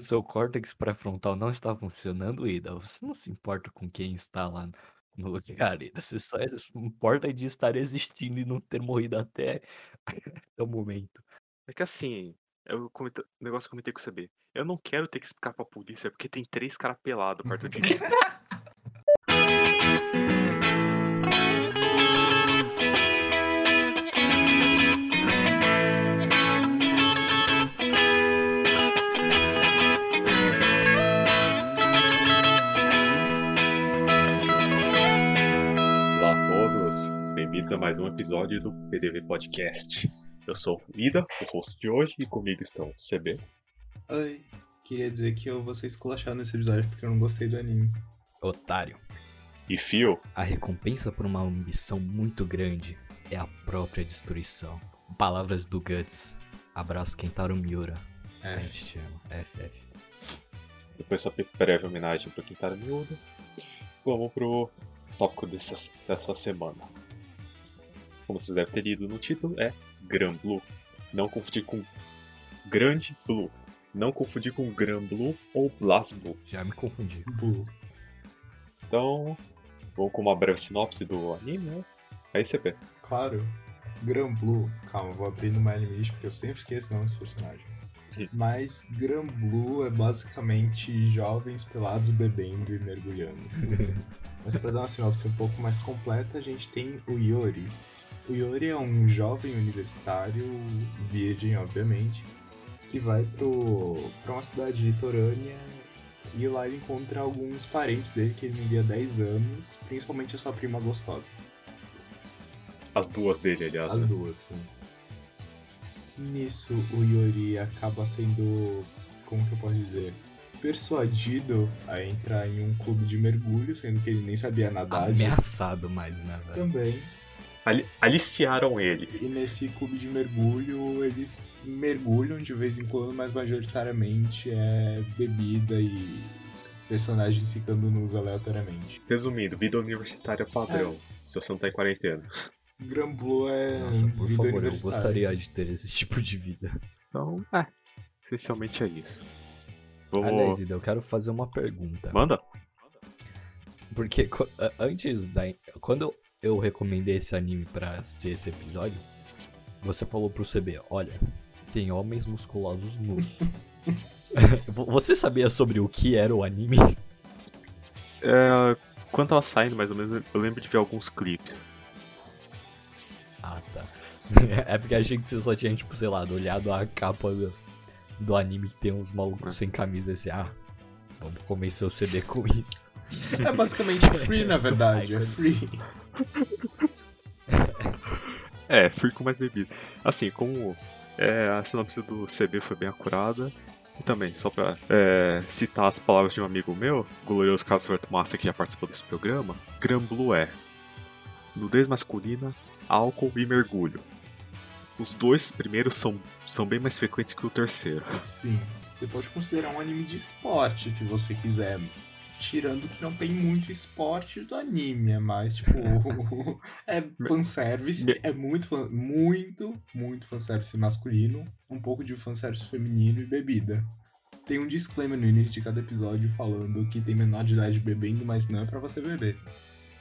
seu córtex pré-frontal não está funcionando, Ida, você não se importa com quem está lá no lugar, Ida. Você só se importa de estar existindo e não ter morrido até, até o momento. É que assim, eu o negócio que eu comentei com o CB. Eu não quero ter que explicar pra polícia porque tem três caras pelados perto de mim. bem-vindos a mais um episódio do PDV Podcast. Eu sou o Ida, o host de hoje, e comigo estão o CB, Oi, queria dizer que eu vou ser esculachado nesse episódio porque eu não gostei do anime. Otário. e Fio. A recompensa por uma ambição muito grande é a própria destruição. Palavras do Guts. Abraço Kentaro Miura. A É, gente te ama. FF. Depois só breve homenagem pro Quintaro Miúdo. Vamos pro tópico dessa, dessa semana. Como vocês devem ter lido no título, é Gran Blue. Não confundir com Grande Blue. Não confundir com Gran Blue ou Blast Blue. Já me confundi. Blue. Então, vamos com uma breve sinopse do anime, né? Aí você vê. Claro, Gran Blue. Calma, vou abrir no My Anime porque eu sempre esqueço o nome dos personagens. Mas Gran Blue é basicamente jovens pelados bebendo e mergulhando. Mas pra dar uma sinopse um pouco mais completa, a gente tem o Yori. O Yori é um jovem universitário, virgem, obviamente, que vai pro, pra uma cidade litorânea e lá ele encontra alguns parentes dele que ele não via há 10 anos, principalmente a sua prima gostosa. As duas dele, aliás. As né? duas, sim. Nisso, o Yori acaba sendo, como que eu posso dizer, persuadido a entrar em um clube de mergulho, sendo que ele nem sabia nadar. Ameaçado mais, né, velho? Também. Ali- aliciaram ele. E nesse clube de mergulho, eles mergulham de vez em quando, mas majoritariamente é bebida e personagens ficando nus aleatoriamente. Resumindo, vida universitária padrão. Se você não tá em quarentena. Gran Blue é Nossa, por vida favor, eu gostaria de ter esse tipo de vida. Então, é. Essencialmente é isso. Vou... Aliás, Ida, eu quero fazer uma pergunta. Manda? Porque antes da. Quando eu recomendei esse anime pra ser esse episódio, você falou pro CB: olha, tem homens musculosos nus. Vo- você sabia sobre o que era o anime? É, quando tava saindo, mais ou menos, eu lembro de ver alguns clipes. Ah, tá. É porque achei que você só tinha, tipo, sei lá, olhado a capa do, do anime que tem uns malucos sem camisa assim, ah, vamos convencer o CB com isso. É basicamente free, na verdade. É free. É, fui com mais bebida. Assim, como é, a sinopse do CB foi bem acurada. E também, só pra é, citar as palavras de um amigo meu, glorioso Carlos Roberto Massa, que já participou desse programa, Gran Blue é nudez masculina, álcool e mergulho. Os dois primeiros são, são bem mais frequentes que o terceiro. Sim. Você pode considerar um anime de esporte, se você quiser. Tirando que não tem muito esporte do anime, é mais tipo. é fanservice. É muito, fan- muito, muito fanservice masculino. Um pouco de fanservice feminino e bebida. Tem um disclaimer no início de cada episódio falando que tem menor de idade bebendo, mas não é pra você beber.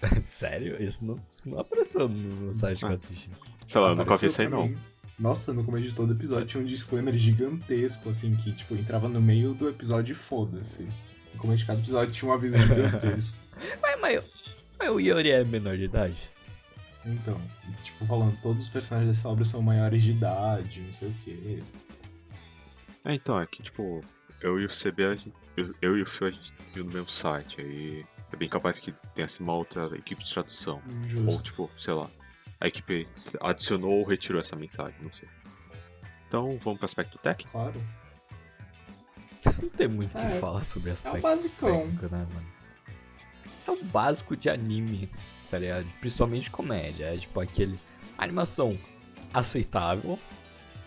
Sério? Isso não, isso não apareceu no, site que eu Ah. assisti. Sei lá, eu nunca vi isso aí não. mim. Nossa, no começo de todo episódio tinha um disclaimer gigantesco, assim, que, tipo, entrava no meio do episódio e foda-se. No começo de cada episódio tinha um aviso gigantesco. Mas, mas, mas o Yori é menor de idade? Então, tipo, falando, todos os personagens dessa obra são maiores de idade, não sei o quê. É, então, é que, tipo, eu e o CB, a gente- eu, eu e o Fio, a gente viu no mesmo site. Aí é bem capaz que tenha sido uma outra equipe de tradução. Ou, Justo. tipo, sei lá, a equipe adicionou ou retirou essa mensagem, não sei. Então, vamos pro aspecto técnico? Claro. Não tem muito o que É, falar sobre É aspecto o basicão. técnico, né, mano? É o básico de anime, tá ligado? Principalmente comédia. É tipo aquele. Animação aceitável.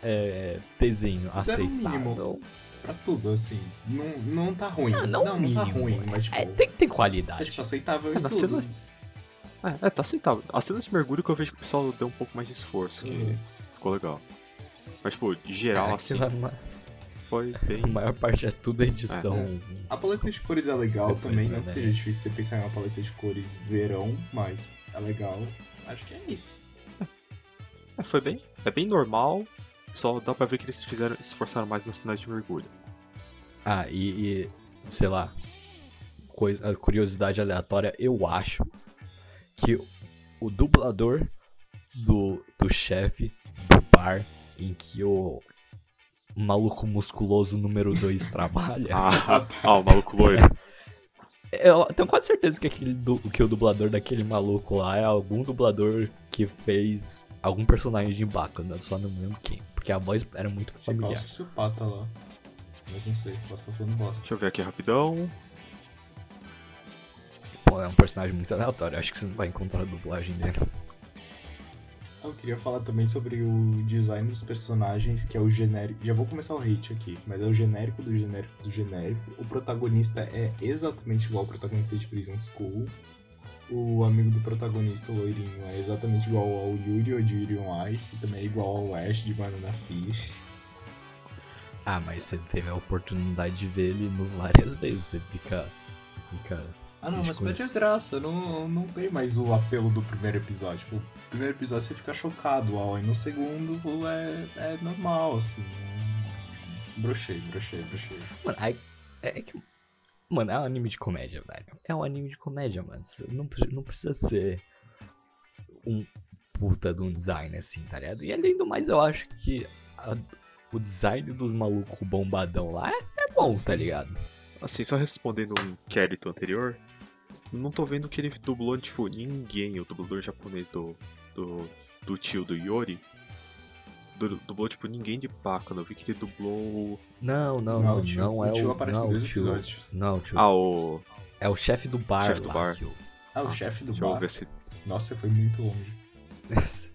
É, desenho Isso aceitável. mínimo. Pra tudo, assim. Não, não tá ruim. Ah, não, não, tá mínimo. ruim, mas tipo. É, tem que ter é, qualidade. tipo aceitável É, em na tudo. cena- É, é, tá aceitável. As cenas de mergulho que eu vejo que o pessoal deu um pouco mais de esforço, que Uhum. ficou legal. Mas, tipo, de geral, É, assim, é uma- foi bem. A maior parte é tudo edição. A paleta de cores é legal Depois, também, né, não que né? seja difícil você pensar em uma paleta de cores verão, mas é legal. Acho que é isso. É, foi bem. É bem normal. Só dá pra ver que eles fizeram, se esforçaram mais na cena de mergulho. Ah, e, e, sei lá, coisa, curiosidade aleatória, eu acho que o dublador do, do chefe do bar em que o maluco musculoso número 2 trabalha, Ah, ah, o maluco loiro. eu tenho quase certeza que, aquele que o dublador daquele maluco lá é algum dublador que fez algum personagem de Bacana, só não lembro quem, porque a voz era muito Se familiar. passa o seu pata lá. Mas não sei, posso estar falando bosta. Deixa eu ver aqui rapidão. Pô, é um personagem muito aleatório, acho que você não vai encontrar a dublagem dele. Eu queria falar também sobre o design dos personagens, que é o genérico. Já vou começar o hate aqui, mas é o genérico do genérico do genérico. O protagonista é exatamente igual ao protagonista de Prison School. O amigo do protagonista, o loirinho, é exatamente igual ao Yuri de Yuri on Ice, e também é igual ao Ash de Banana Fish. Ah, mas você teve a oportunidade de ver ele várias vezes, você fica. Você fica. Ah não, mas perde a graça, não, não tem mais o apelo do primeiro episódio. Tipo, o primeiro episódio você fica chocado, uau, e no segundo é, é normal, assim. é- Brochei, brochei, brochei. Mano, aí- é, é que. Mano, é um anime de comédia, velho. É um anime de comédia, mano. Não, não precisa ser um puta de um design assim, tá ligado? E além do mais, eu acho que a- o design dos malucos bombadão lá é, é bom, tá ligado? Assim, só respondendo um inquérito anterior, não tô vendo que ele dublou, tipo, ninguém, o dublador japonês do, do, do tio do Yori. du- Dublou, tipo, ninguém de Bacana. Eu vi que ele dublou. Não, não, Não, não, o tio- não é o tio aparece em não, dois tio, episódios. Não, tio. Ah, o. É o chefe do bar Chefe do lá. bar. O... Ah, o chefe do Deixa eu bar. ver se. Nossa, foi muito longe.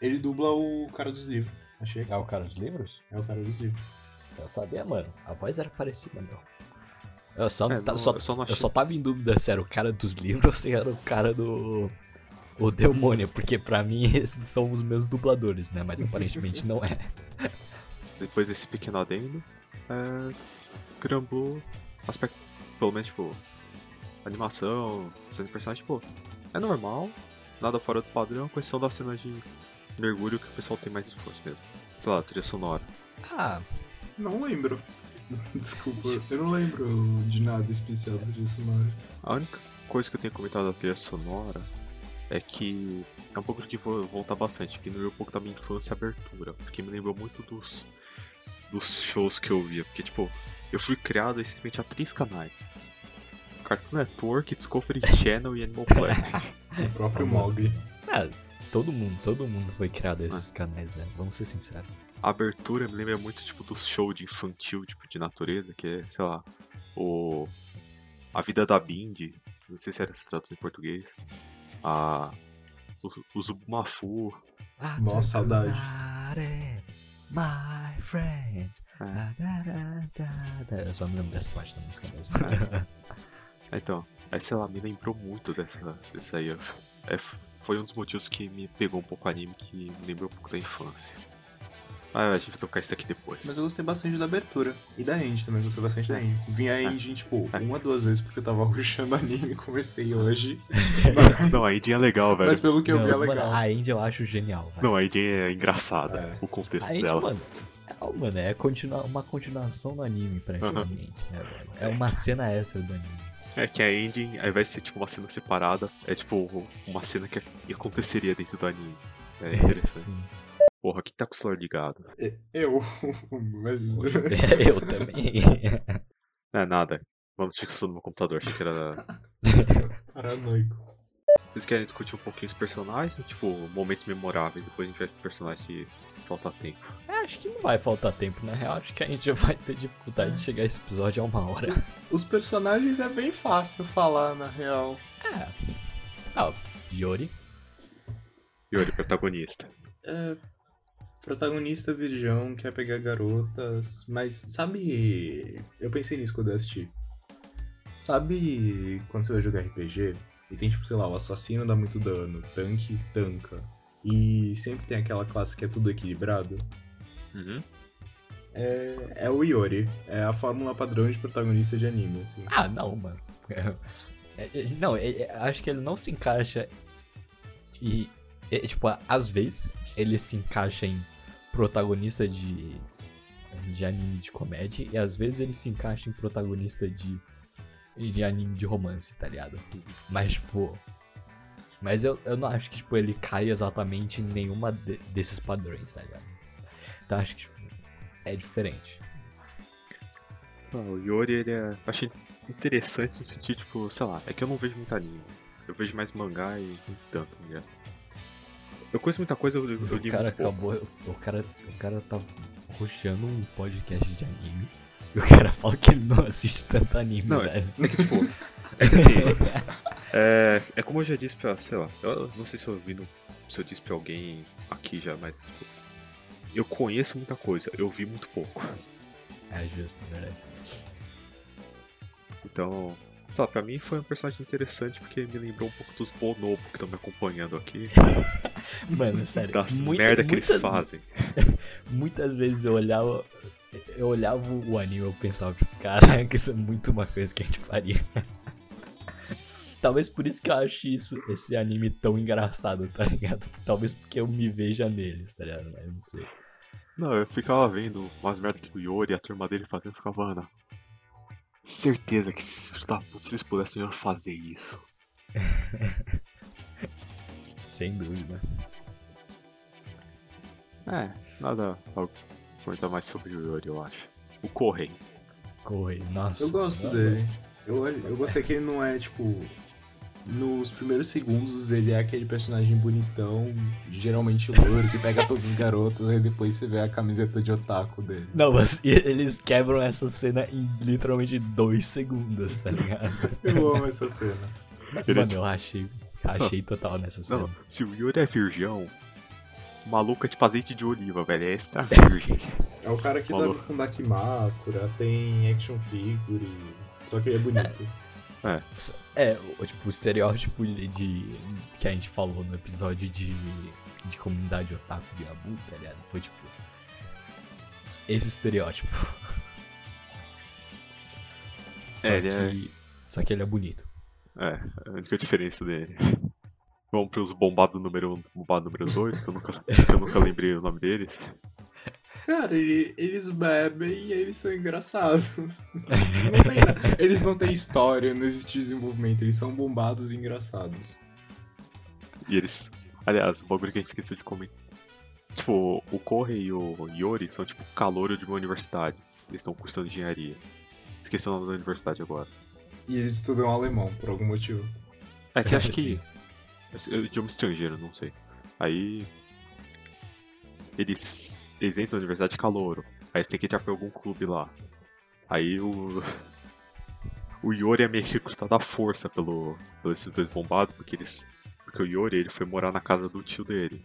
Ele dubla o cara dos livros. Achei É o cara dos livros? é o cara dos livros. Eu sabia, mano. A voz era parecida, meu. Eu só, É, tá- não, só, eu só não eu só tava em dúvida se era o cara dos livros ou se era o cara do. O Demônio, porque pra mim esses são os meus dubladores, né? Mas aparentemente não é. Depois desse pequeno adendo, é. Granblue, aspecto. Pelo menos, tipo. Animação, cena de personagem, tipo. É normal, nada fora do padrão, com exceção da cena de mergulho que o pessoal tem mais esforço mesmo. Sei lá, trilha sonora. Ah, Não lembro. Desculpa, eu não lembro de nada especial do dia sonoro. A única coisa que eu tenho comentado da trilha sonora é que é um pouco do que vou voltar bastante, que lembrou um pouco da minha infância e abertura, porque me lembrou muito dos, dos shows que eu via, porque tipo, eu fui criado essencialmente a três canais. Cartoon Network, Discovery Channel e Animal Planet. O próprio. Mogli. ah, todo mundo, todo mundo foi criado a esses canais, né? Vamos ser sinceros. A abertura me lembra muito tipo dos shows de infantil, tipo de natureza, que é, sei lá, o A Vida da Bindi, não sei se era essa tradução em português. A o, o Zubumafu, Nossa, saudades. My friend. É. Da, da, da, da, da. Eu só me lembro dessa parte da música mesmo. Então, aí sei lá, me lembrou muito dessa, dessa aí. É, foi um dos motivos que me pegou um pouco o anime, que me lembrou um pouco da infância. Ah, a gente vai tocar isso daqui depois. Mas eu gostei bastante da abertura. E da End também, gostei bastante da End. Vim a End, tipo, uma, duas vezes porque eu tava rushando anime e comecei hoje. Não, a Idin é legal, velho. Mas pelo que eu vi é mano, legal. a Indy eu acho genial. velho. Não, a Idin é engraçada, É. o contexto A dela. mano, é, mano, é continua, uma continuação do anime, praticamente, né, velho? É uma cena extra do anime. É que a ending, ao invés de ser tipo uma cena separada, é tipo uma cena que aconteceria dentro do anime. É interessante. Sim. Porra, quem tá com o celular ligado? É, Eu. Mas... eu também. Não é nada. Uma notificação no meu computador, achei que era. Paranoico. Vocês querem discutir um pouquinho os personagens? Tipo, momentos memoráveis, depois a gente vai pro personagem se faltar tempo. É, acho que não vai faltar tempo, na real. Acho que a gente vai ter dificuldade de chegar a esse episódio a uma hora. Os personagens é bem fácil falar, na real. É. Ah, Yori. Yuri, protagonista. É, protagonista virgão, quer pegar garotas, mas sabe. Eu pensei nisso quando eu assisti. Sabe quando você vai jogar RPG e tem tipo, sei lá, o assassino dá muito dano, tanque tanca. E sempre tem aquela classe que é tudo equilibrado. Uhum. é, é o Iori. É a fórmula padrão de protagonista de anime, assim. Ah, não, mano. É, é, não, é, é, acho que ele não se encaixa e, é, tipo, às vezes ele se encaixa em protagonista de, de anime de comédia e às vezes ele se encaixa em protagonista de, de anime de romance, tá ligado? Mas, tipo. Mas eu, eu não acho que, tipo, ele cai exatamente em nenhuma de, desses padrões, tá ligado? Então acho que, tipo, é diferente. O Yori, ele é. Achei interessante sentido, tipo, sei lá, é que eu não vejo muito anime. Eu vejo mais mangá e tanto, ligado? Eu conheço muita coisa, eu, eu O cara acabou. O cara, o cara tá ruxando um podcast de anime. E o cara fala que ele não assiste tanto anime, Não, velho. É que, tipo, é que assim, é, é como eu já disse pra, sei lá, eu não sei se eu vi no, se eu disse pra alguém aqui já, mas tipo, eu conheço muita coisa, eu vi muito pouco. É justo, verdade. Então, sei lá, pra mim foi um personagem interessante porque me lembrou um pouco dos Bonobo que estão me acompanhando aqui. Mano, sério. Das muita- merda que eles muitas- fazem. Muitas vezes eu olhava. Eu olhava o anime e eu pensava, tipo, caraca, isso é muito uma coisa que a gente faria. Talvez por isso que eu acho isso, esse anime tão engraçado, tá ligado? Talvez porque eu me veja neles, tá ligado? Mas não sei. Não, eu ficava vendo umas merda que o Yori e a turma dele fazendo, eu ficava, Ana. Certeza que puta, se eles pudessem eu fazer isso. Sem dúvida. É, nada a comentar mais sobre o Yori, eu acho. O Correio. Corre, nossa. Eu gosto dele. Eu, eu gostei que ele não é, tipo. Nos primeiros segundos ele é aquele personagem bonitão, geralmente loiro, que pega todos os garotos, e depois você vê a camiseta de otaku dele. Não, mas eles quebram essa cena em literalmente dois segundos, tá ligado? Eu amo essa cena. Ele Mano, eu achei, achei total nessa cena. Não, se o Yori é virgão, o maluco é tipo azeite de oliva, velho. É extra virgem. É o cara que Maluco. dá com Dakimakura, tem action figure, só que ele é bonito. É, o, tipo, o estereótipo de, de- que a gente falou no episódio de, de comunidade otaku de Abu, tá ligado? Foi tipo. Esse estereótipo. Só É, que, ele é- Só que ele é bonito. É, a única diferença dele. Vamos pros bombados número 1, um, bombado número 2, que eu nunca, que eu nunca lembrei o nome deles. Cara, ele- eles bebem e eles são engraçados. Não tem- eles não têm história, não existe desenvolvimento, eles são bombados e engraçados. E eles. Aliás, o bagulho que a gente esqueceu de comentar. Tipo, o Corre e o Yori são tipo calouro de uma universidade. Eles estão cursando engenharia. Esqueci o nome da universidade agora. E eles estudam alemão, por algum motivo. É que acho que. É idioma estrangeiro, não sei. Aí. Eles, eles entram na universidade de calouro. Aí eles têm que entrar pra algum clube lá. Aí o. O Yori é meio que recrutado à força pelo, por esses dois bombados, porque eles. Porque o Yori ele foi morar na casa do tio dele.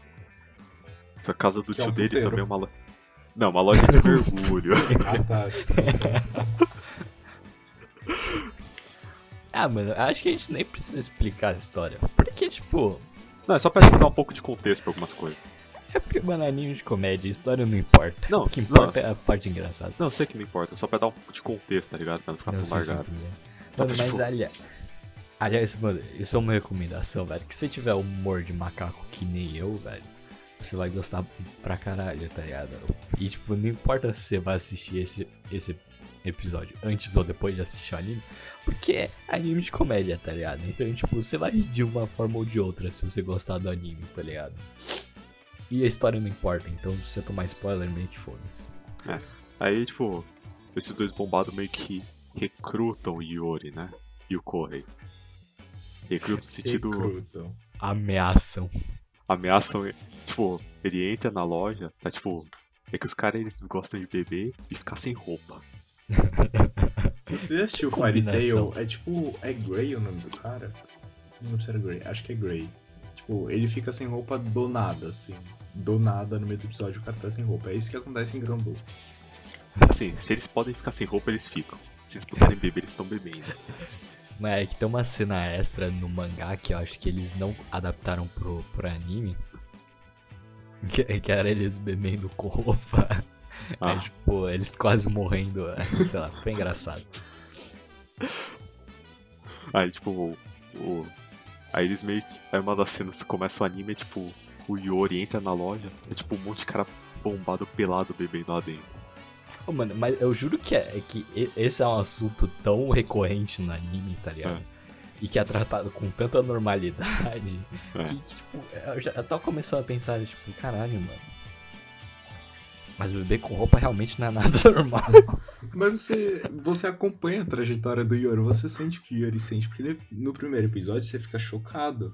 Só a casa do Que é um tio dele puteiro. também é uma loja. Não, uma loja de mergulho. Ah, tá. Ah, mano, acho que a gente nem precisa explicar a história. Porque, tipo. Não, é só pra dar um pouco de contexto pra algumas coisas. É porque, mano, anime de comédia, história não importa. Não, o que importa é a parte engraçada. Não, sei que não importa, só pra dar um pouco de contexto, tá ligado? Pra não ficar Não tão largado. Mano, pra, mas tipo, aliás, aliás, mano, isso é uma recomendação, velho. Que se você tiver humor de macaco que nem eu, velho, você vai gostar pra caralho, tá ligado? E, tipo, não importa se você vai assistir esse, esse episódio antes ou depois de assistir o anime, porque é anime de comédia, tá ligado? Então, tipo, você vai de uma forma ou de outra se você gostar do anime, tá ligado? E a história não importa, então se você tomar spoiler, meio que foda-se. Aí, tipo, esses dois bombados meio que recrutam o Yori, né? E o Correi. Recrutam no sentido. Recrutam. Ameaçam. Ameaçam. Tipo, ele entra na loja, tá tipo. É que os caras eles gostam de beber e ficar sem roupa. Se você assistiu Fairy Combinação. Tail, é tipo. É Grey o nome do cara? Não lembro se era Grey, acho que é Grey. Tipo, ele fica sem roupa do nada, assim. Do nada no meio do episódio o cara tá sem roupa. É isso que acontece em Granblue. Assim, se eles podem ficar sem roupa, eles ficam. Se eles puderem beber, eles estão bebendo. Mas é que tem uma cena extra no mangá que eu acho que eles não adaptaram pro, pro anime. Que, que era eles bebendo com roupa. Ah. Aí, tipo, eles quase morrendo, é, sei lá, foi engraçado. Aí, tipo, o, o- Aí eles meio que. Aí uma das cenas que começa o anime é tipo, o Yori entra na loja, é tipo um monte de cara bombado pelado bebendo lá dentro. Ô, mano, mas eu juro que, é, é que esse é um assunto tão recorrente no anime, tá ligado? E que é tratado com tanta normalidade É. que, tipo, eu já eu tava começando a pensar, tipo, caralho, mano. Mas beber com roupa realmente não é nada normal. Mas você, você acompanha a trajetória do Yori, você sente o que o Yori sente, porque no primeiro episódio você fica chocado.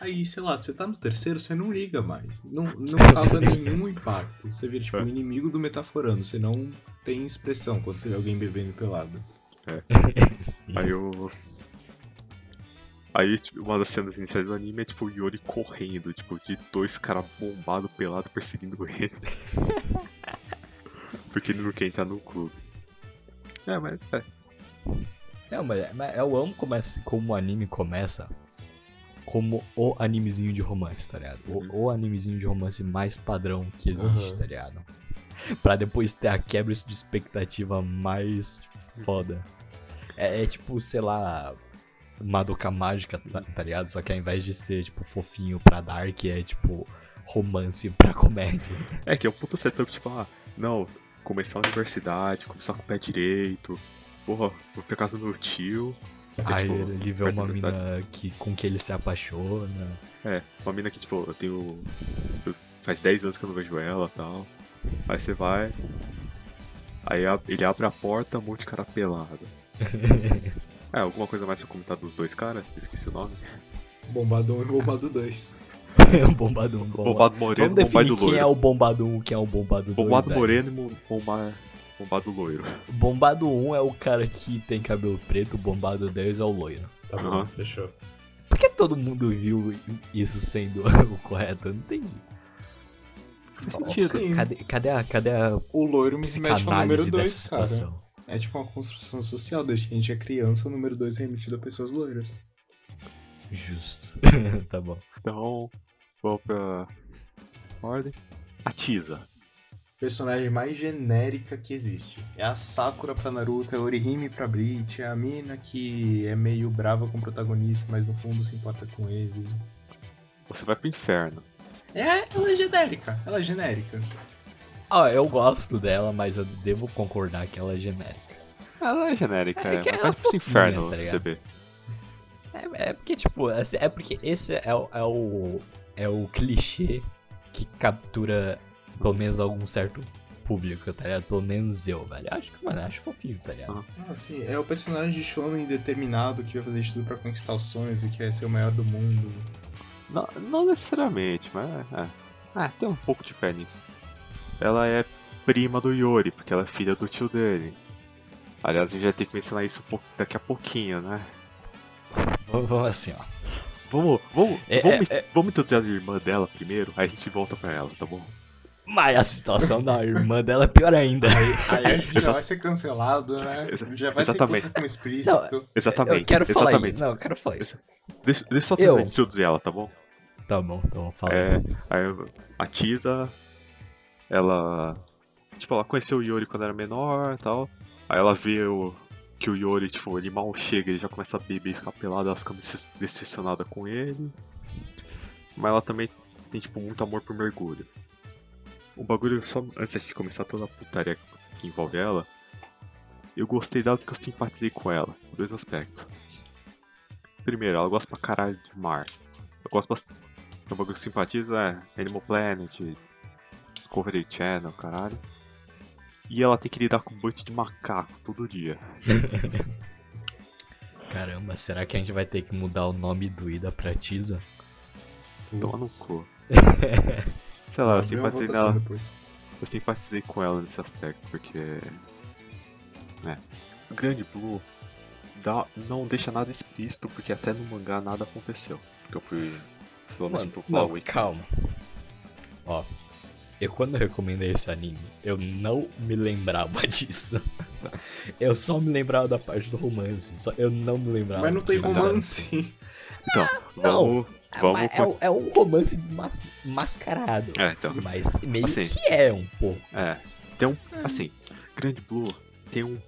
Aí, sei lá, você tá no terceiro, você não liga mais. Não, não causa nenhum impacto. Você vira tipo É. um inimigo do metaforando, você não tem expressão quando você vê alguém bebendo pelado. Sim. Aí eu. Aí, tipo, uma das cenas iniciais do anime é tipo o Yori correndo, tipo, de dois caras bombados pelado perseguindo ele. Porque ele não quer entrar no clube. É, mas é. Não, mas, mas eu amo como, esse- como o anime começa como o animezinho de romance, tá ligado? O, o animezinho de romance mais padrão que existe, Uhum. tá ligado? Pra depois ter a quebra de expectativa mais foda. É, é tipo, sei lá, Madoka Mágica, tá, tá ligado? Só que ao invés de ser, tipo, fofinho pra Dark, é tipo romance pra comédia. É que é um puta setup, tipo, ah, não, começar a universidade, começar com o pé direito, porra, vou pra casa do meu tio. Aí tipo, ele vê uma mina que, com que ele se apaixona. É, uma mina que, tipo, eu tenho. eu- faz 10 anos que eu não vejo ela e tal. Aí você vai. Aí ele abre a porta, um monte de cara pelado. é, alguma coisa mais pra comentar dos dois caras? Esqueci o nome. Bombado 1 e Bombado 2. bombado 1, bombado. Bombado Moreno, Vamos definir Bombado quem Loiro. é o bombado 1 quem é o bombado 2. Bombado velho. Moreno e bomba... Bombado Loiro. Bombado 1 é o cara que tem cabelo preto, bombado 2 é o loiro. Tá bom, Aham. fechou. Por que todo mundo viu isso sendo o correto? Eu não entendi. Faz sentido. Cadê, cadê a, cadê a O loiro me remete ao número psicanálise 2, dessa cara. situação? É tipo uma construção social, desde que a gente é criança, o número 2 é remetido a pessoas loiras. Justo. tá bom. Então, vamos pra. Ordem. A Tisa. Personagem mais genérica que existe. É a Sakura pra Naruto, é a Orihime pra Bleach, é a mina que é meio brava com o protagonista, mas no fundo se importa com ele. Você vai pro inferno. É, ela é genérica, ela é genérica. Ah, eu gosto dela, mas eu devo concordar que ela é genérica. Ela é genérica, É é. ela vai pro é inferno, fofinha, tá ligado? CB. É, é porque, tipo, assim, é porque esse é, o- é o. É o clichê que captura pelo menos algum certo público, tá ligado? Pelo menos eu, velho. Acho que, mano, acho fofinho, tá ligado? Ah, sim, é o personagem de shonen determinado que vai fazer de tudo pra conquistar os sonhos e quer ser o maior do mundo. Não, não necessariamente, mas é. Ah, tem um pouco de pé nisso. Ela é prima do Yori, porque ela é filha do tio dele. Aliás, a gente vai ter que mencionar isso daqui a pouquinho, né? Vamos assim, ó. Vamos, vamos, É, vamos, é, é. vamos introduzir a irmã dela primeiro, aí a gente volta pra ela, tá bom? Mas a situação da irmã dela é pior ainda. Aí a gente já vai ser cancelado, né? Já vai exatamente. ter explícito. Exatamente. eu quero falar exatamente. isso. Não, eu quero falar isso. Deixa, deixa eu só Eu. introduzir ela, tá bom? Tá bom, então fala. É, aí a Tisa, ela. Tipo, ela conheceu o Yori quando era menor e tal. Aí ela vê o, que o Yori, tipo, ele mal chega, ele já começa a beber e ficar pelado, ela fica decepcionada com ele. Mas ela também tem, tipo, muito amor por mergulho. O bagulho, só antes de começar toda a putaria que envolve ela, eu gostei dela porque eu simpatizei com ela, em dois aspectos. Primeiro, ela gosta pra caralho de mar. Eu gosto bastante. O bagulho que simpatiza é Animal Planet, Discovery Channel, caralho. E ela tem que lidar com um monte de macaco todo dia. Caramba, será que a gente vai ter que mudar o nome do Ida pra Tisa? Toma no cu. Sei lá, eu simpatizei nela. depois. Eu simpatizei com ela nesse aspecto, porque. Né. O Grande Blue dá, não deixa nada explícito, porque até no mangá nada aconteceu. Porque eu fui. Pelo menos Mano, pro calma. Ó, eu quando eu recomendei esse anime, eu não me lembrava disso. Eu só me lembrava da parte do romance, só eu não me lembrava. Mas não tem romance. Então, não. vamos. Vamos. É, é, é um romance desmascarado. É, então. Mas meio Assim. que é um pouco. É. Tem um. Assim, Grand Blue tem um.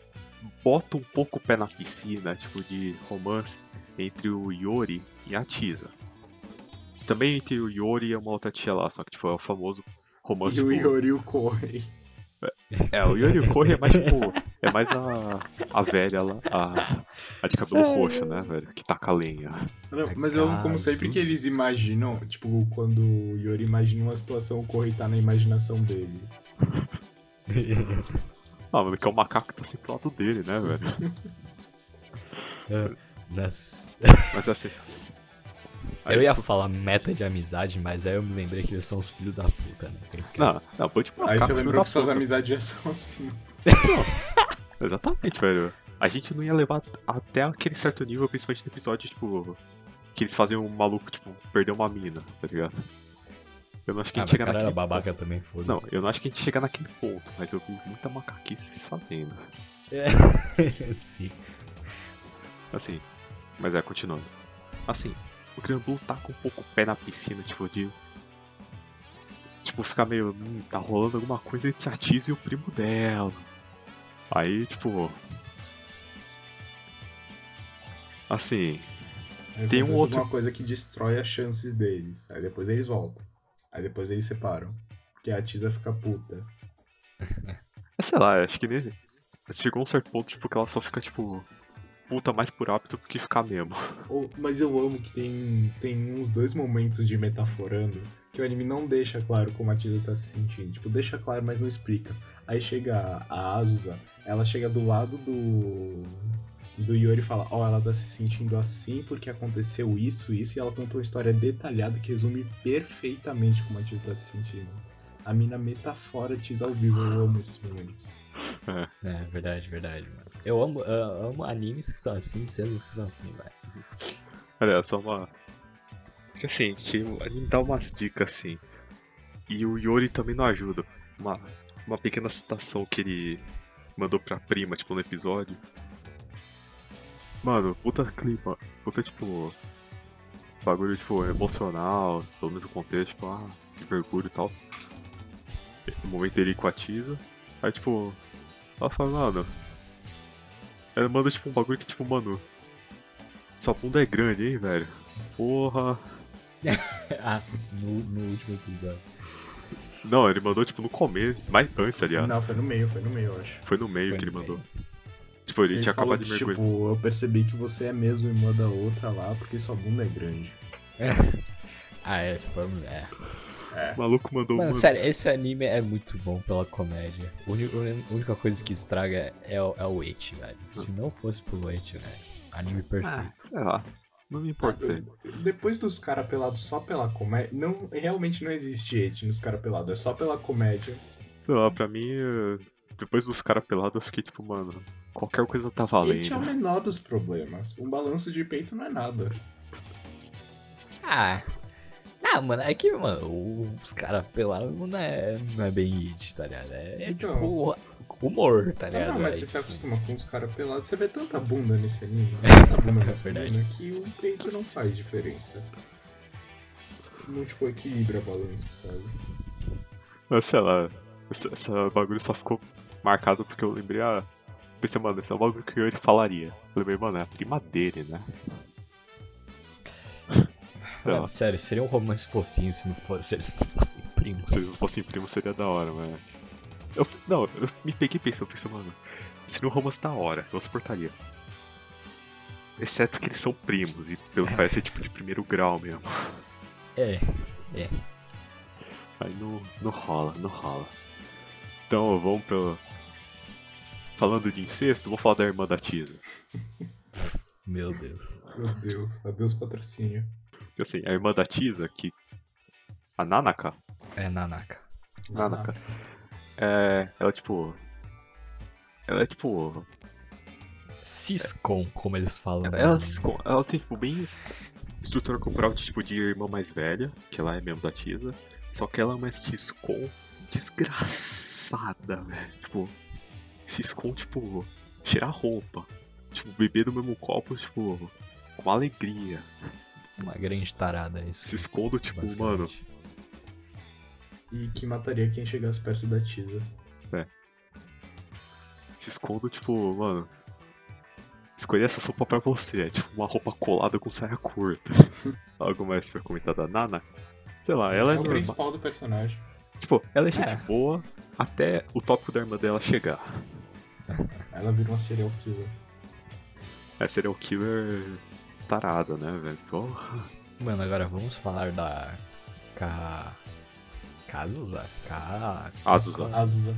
Bota um pouco o pé na piscina, tipo, de romance entre o Yori e a Tisa. Também entre o Yori e uma outra tia lá, só que tipo, é o famoso romance. E o tipo, Yori e o Corey. É, o Yori o Corre é mais tipo. É mais a, a velha lá, a, a de cabelo roxo, né, velho? Que taca a lenha. Não, mas eu amo como sempre que eles imaginam, tipo, quando o Yori imagina uma situação, o Corey tá na imaginação dele. Ah, mano, que é o macaco que tá sempre ao lado dele, né, velho? É, nas... Mas assim. Eu ia tipo, falar meta de amizade, mas aí eu me lembrei que eles são os filhos da puta, né? Não, não, foi tipo. Aí você lembrou que suas amizades já são assim. Exatamente, velho. A gente não ia levar até aquele certo nível, principalmente no episódio, tipo. Que eles faziam um maluco, tipo, perder uma mina, tá ligado? Eu não acho que a Ah, gente mas chega cara era naquele babaca também, ponto. Não, eu não acho que a gente chega naquele ponto, mas eu vi muita macaquice se fazendo. É. Sim. Assim, mas é, continuando. Assim, o Grand Blue tá com um pouco o pé na piscina, tipo, de. Tipo, ficar meio. Hum, tá rolando alguma coisa entre a Tiz e o primo dela. Aí, tipo. Assim. Aí Tem um outro- alguma coisa que destrói as chances deles. Aí depois eles voltam. Aí depois eles separam. Porque a Tisa fica puta. é, Sei lá, acho que nele. Chegou um certo ponto, tipo, que ela só fica, tipo. Puta mais por hábito do que ficar mesmo. Ou- mas eu amo que tem, tem uns dois momentos de metaforando que o anime não deixa claro como a Tisa tá se sentindo. Tipo, deixa claro, mas não explica. Aí chega a Azusa, ela chega do lado do. Do Yori e fala, ó, ela tá se sentindo assim porque aconteceu isso, isso, e ela conta uma história detalhada que resume perfeitamente como a Tisa tá se sentindo. A mina metafora Tisa ao vivo, eu amo esses momentos. É, verdade, verdade, mano. Eu amo, eu amo animes que são assim, cenas que são assim, velho. Olha, só uma. Que assim, que o anime dá umas dicas assim. E o Yori também não ajuda. Uma, uma pequena citação que ele mandou pra prima, tipo, no episódio. Mano, puta clima. Puta, tipo. Bagulho, tipo, emocional, pelo menos o contexto, tipo, ah, de mergulho e tal. O momento dele com a Tisa. Aí, tipo, ela fala, mano. Ela manda, tipo, um bagulho que, tipo, mano. Sua bunda é grande, hein, velho? Porra. ah, no, no último episódio. Não, ele mandou, tipo, no começo, mais antes, aliás. Não, foi no meio, foi no meio, eu acho. Foi no meio Foi que ele no mandou. Tipo, ele, tinha falou acabado de mergulhar. Tipo, eu percebi que você é mesmo irmã da outra lá porque sua bunda é grande. Ah, é, esse foi. É. O maluco mandou Mano, sério, esse anime é muito bom pela comédia. A única coisa que estraga é, o- é o Eti, velho. Se não fosse pelo Eti, velho. Anime Ah, perfeito. sei lá. Não me importei. Depois dos caras pelados só pela comédia. Não, realmente não existe hate nos caras pelados, é só pela comédia. Sei lá, pra mim, depois dos caras pelados, eu fiquei tipo, mano, qualquer coisa tá Hate é o valendo. menor dos problemas. Um balanço de peito não é nada. Ah. Ah, mano, é que, mano, os caras pelados não é, não é bem it, tá ligado? É, é Então. tipo humor, tá Ah, ligado? não, mas É, você se acostuma com os caras pelados, você vê tanta bunda nesse anime, tanta bunda nesse Verdade. anime, que o peito não faz diferença. Não, tipo, equilibra a balança, sabe? Mas sei lá, esse, esse bagulho só ficou marcado porque eu lembrei a. Pensei, mano, esse é o bagulho que ele falaria. Eu lembrei, mano, é a prima dele, né? Lá, Mano, sério, seria um romance fofinho se, não fosse, se eles não fossem primos. se eles não fossem primos seria da hora, mas. Eu, não, eu me peguei pensando, pensei, mano, seria um romance da hora, eu suportaria. Exceto que eles são primos, e pelo que parece é tipo de primeiro grau mesmo. É, Aí não, não rola, não rola. Então vamos pelo. Falando de incesto, vamos falar da irmã da Tisa. meu Deus. Meu Deus, adeus patrocínio. Assim, a irmã da Tisa, que. A Nanaka, É Nanaka. Nanaka. É. Ela tipo. Ela é tipo. Ciscom, como eles falam. no Ela, se escon- ela tem tipo bem. Estrutura corporal de, tipo, de irmã mais velha, que ela é mesmo da Tisa. Só que ela é uma Ciscom desgraçada, velho. Tipo. Ciscom, tipo. Cheirar roupa. Tipo, beber do mesmo copo, tipo. Com alegria. Uma grande tarada isso. Se escondo, tipo, mano. E que mataria quem chegasse perto da Tisa. te escondo, tipo, mano. Escolhi essa sopa pra você. É tipo uma roupa colada com saia curta. Algo mais pra comentar da Nana? Sei lá, ela é é o principal do personagem. Tipo, ela é gente É. boa até o tópico da irmã dela chegar. Ela vira uma serial killer. É serial killer tarada, né, velho? Porra. Mano, agora vamos falar da. Ka. Kazuza? Ka. Azusa. Azusa.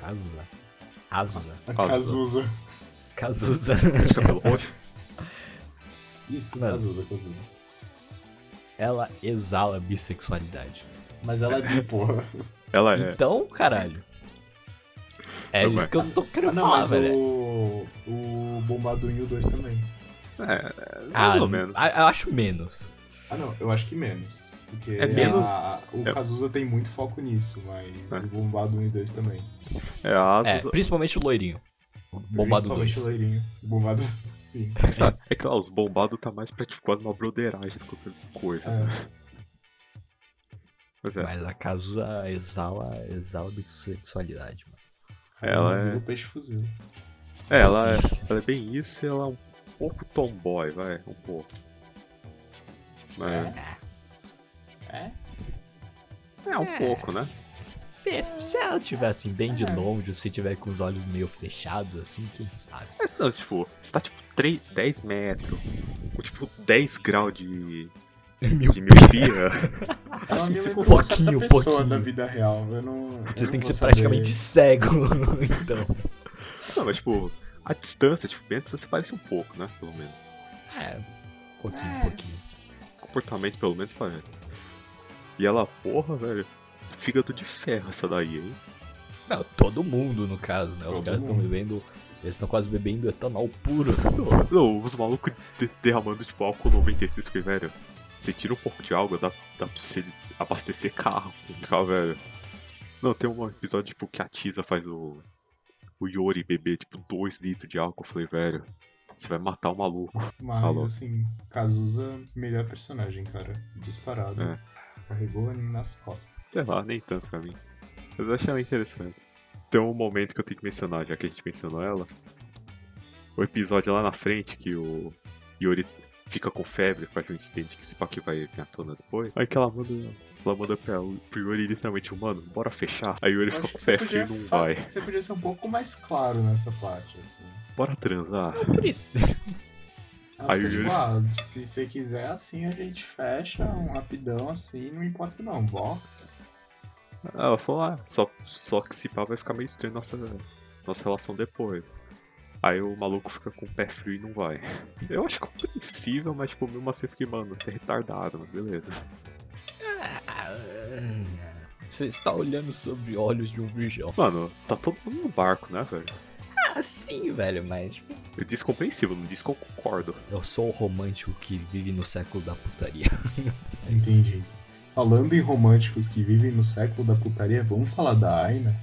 Kazuza. Azusa. Cazuza. Kazuza. De cabelo roxo. Isso, Mano. Cazuza, Cazuza. Ela exala bissexualidade. Mas ela é bi, porra. Ela é. Então, caralho. É Não, isso mas- que eu tô Ah, querendo não, falar, mas velho. o, o Bombadinho 2 também. É, Ah, ou menos. a- eu acho menos. Ah, não, eu acho que menos. Porque É menos- a- o é- Cazuza tem muito foco nisso, mas É. o Bombado 1 e 2 também. É, a É, Azusa. principalmente o loirinho. O Bombado Principalmente 2. o loirinho. O Bombado, sim. É é que lá, os bombados tá mais pra tipo, quase uma broderagem do que qualquer coisa. É. Pois é. Mas a Kazuza exala, exala bissexualidade, mano. Ela é- O peixe fuzil. É, ela é, ela é bem isso e ela é um pouco tomboy, vai, um pouco. Mas, É? é, um pouco, né? Se, se ela tiver assim, bem de É. longe, se tiver com os olhos meio fechados, assim, quem sabe? É, não, tipo, você tá tipo 3, 10 metros, com tipo 10 graus de, Meu, de miopia. Assim, você certa pouquinho, pessoa pouquinho. da vida real. Eu não. você eu tem não que ser saber. praticamente cego, então. Não, mas tipo, a distância, tipo, bem a distância parece um pouco, né? Pelo menos. É, pouquinho, É. pouquinho. Comportamento, pelo menos, parece. E ela, porra, velho, fígado de ferro essa daí, hein? Não, todo mundo, no caso, né? Os Todo caras estão bebendo. Eles estão quase bebendo etanol puro. Não, os malucos de- derramando, tipo, álcool 96, porque, velho, você tira um pouco de água, dá, dá pra você abastecer carro. Ficar, velho. Não, tem um episódio, tipo, que a Tisa faz o. O Yori beber, tipo, 2 litros de álcool. Eu falei, velho, você vai matar o maluco. Mas, Falou. assim, Cazuza, melhor personagem, cara. Disparado. É. Carregou o anime nas costas. Sei lá, nem tanto pra mim. Mas eu achei ela interessante. Tem um momento que eu tenho que mencionar, já que a gente mencionou ela. O episódio lá na frente que o Yori fica com febre, faz um incidente que se pá que vai vir à tona depois. Aí que ela manda. Ela manda pra, pro Yori literalmente, mano, bora fechar. Aí o Yori Eu fica com o pé frio e não vai. Você podia ser um pouco mais claro nessa parte, assim. Bora transar. Isso. Ela Aí o tipo, Yuri- ah, se você quiser assim, a gente fecha um rapidão assim, não importa não, bora. Ela falou, ah, só, só que se pá vai ficar meio estranho nossa, nossa relação depois. Aí o maluco fica com o pé frio e não vai. Eu acho compreensível, mas tipo, mesmo assim eu fiquei, mano, você é retardado, mas beleza. Você está olhando sobre olhos de um virgão. Mano, tá todo mundo no barco, né, velho? Ah, sim, velho, mas Eu disse compreensível, não disse que eu concordo. eu sou o romântico que vive no século da putaria. Entendi. Falando em românticos que vivem no século da putaria, vamos falar da Aina?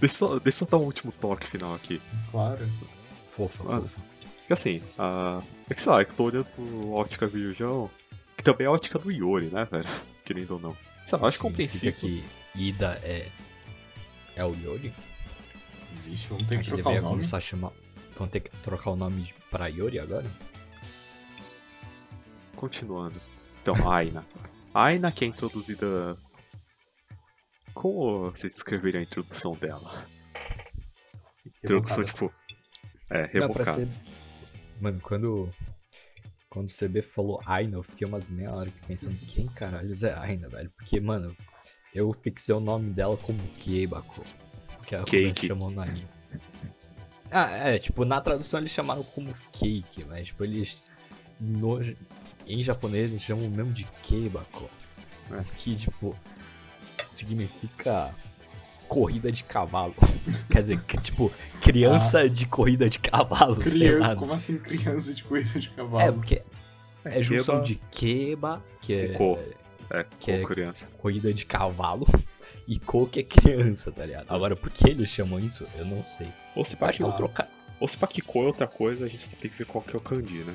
Deixa eu só, deixa eu só dar um último toque final aqui. Claro. Fofa, Ah. fofa. Porque assim, a... é que sei lá, é que eu tô olhando pro ótica virgão, que também é a ótica do Yori, né, velho? Querendo ou não. Lá, eu acho Significa compreensível. que Ida é. É o Yori? Vixe, vamos A ter que gente trocar deveria o nome. começar a chamar. Vamos ter que trocar o nome pra Yori agora? Continuando. Então, a Aina. Aina que é introduzida. Como vocês escreveram a introdução dela? Introdução, Rebocada. tipo. É, Não, pra rebocada. ser. Mano, quando. Quando o CB falou Aina, eu fiquei umas meia hora aqui pensando quem caralhos é Aina, velho. Porque, mano, eu fixei o nome dela como Keibako. Que é como eles Cake. chamam no anime. Ah, é, tipo, na tradução eles chamaram como Cake, mas tipo, eles. No, em japonês eles chamam mesmo de Keibako. É. Que, tipo, significa corrida de cavalo. Quer dizer, que, tipo, criança de corrida de cavalo, sei Criança, lá. como assim criança de coisa de cavalo? É, porque é, É, junção de keba, que é Ko. É, que é- criança. corrida de cavalo, e ko que é criança, tá ligado? Agora, por que eles chamam isso, eu não sei. Ou se pá acho que é um que troca... Ou se pá que Ko é outra coisa, a gente tem que ver qual que é o kanji, né?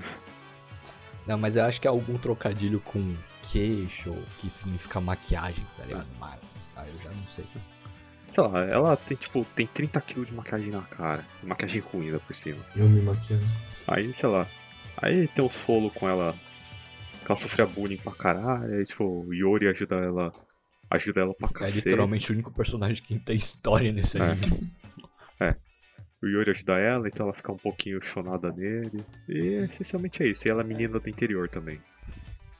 Não, mas eu acho que é algum trocadilho com queixo, que significa maquiagem, tá ligado? Mas, ah, eu já não sei. Sei lá, ela tem, tipo, tem 30kg de maquiagem na cara. Maquiagem ruim ainda por cima. Eu me maquiando. Aí, sei lá. Aí tem uns folos com ela. Que ela sofria bullying pra caralho. Aí, tipo, o Yori ajuda ela. Ajuda ela pra É cacete. literalmente o único personagem que tem história nesse É. anime. O Yori ajuda ela, então ela fica um pouquinho chonada nele. E essencialmente é isso. E ela é menina do interior também.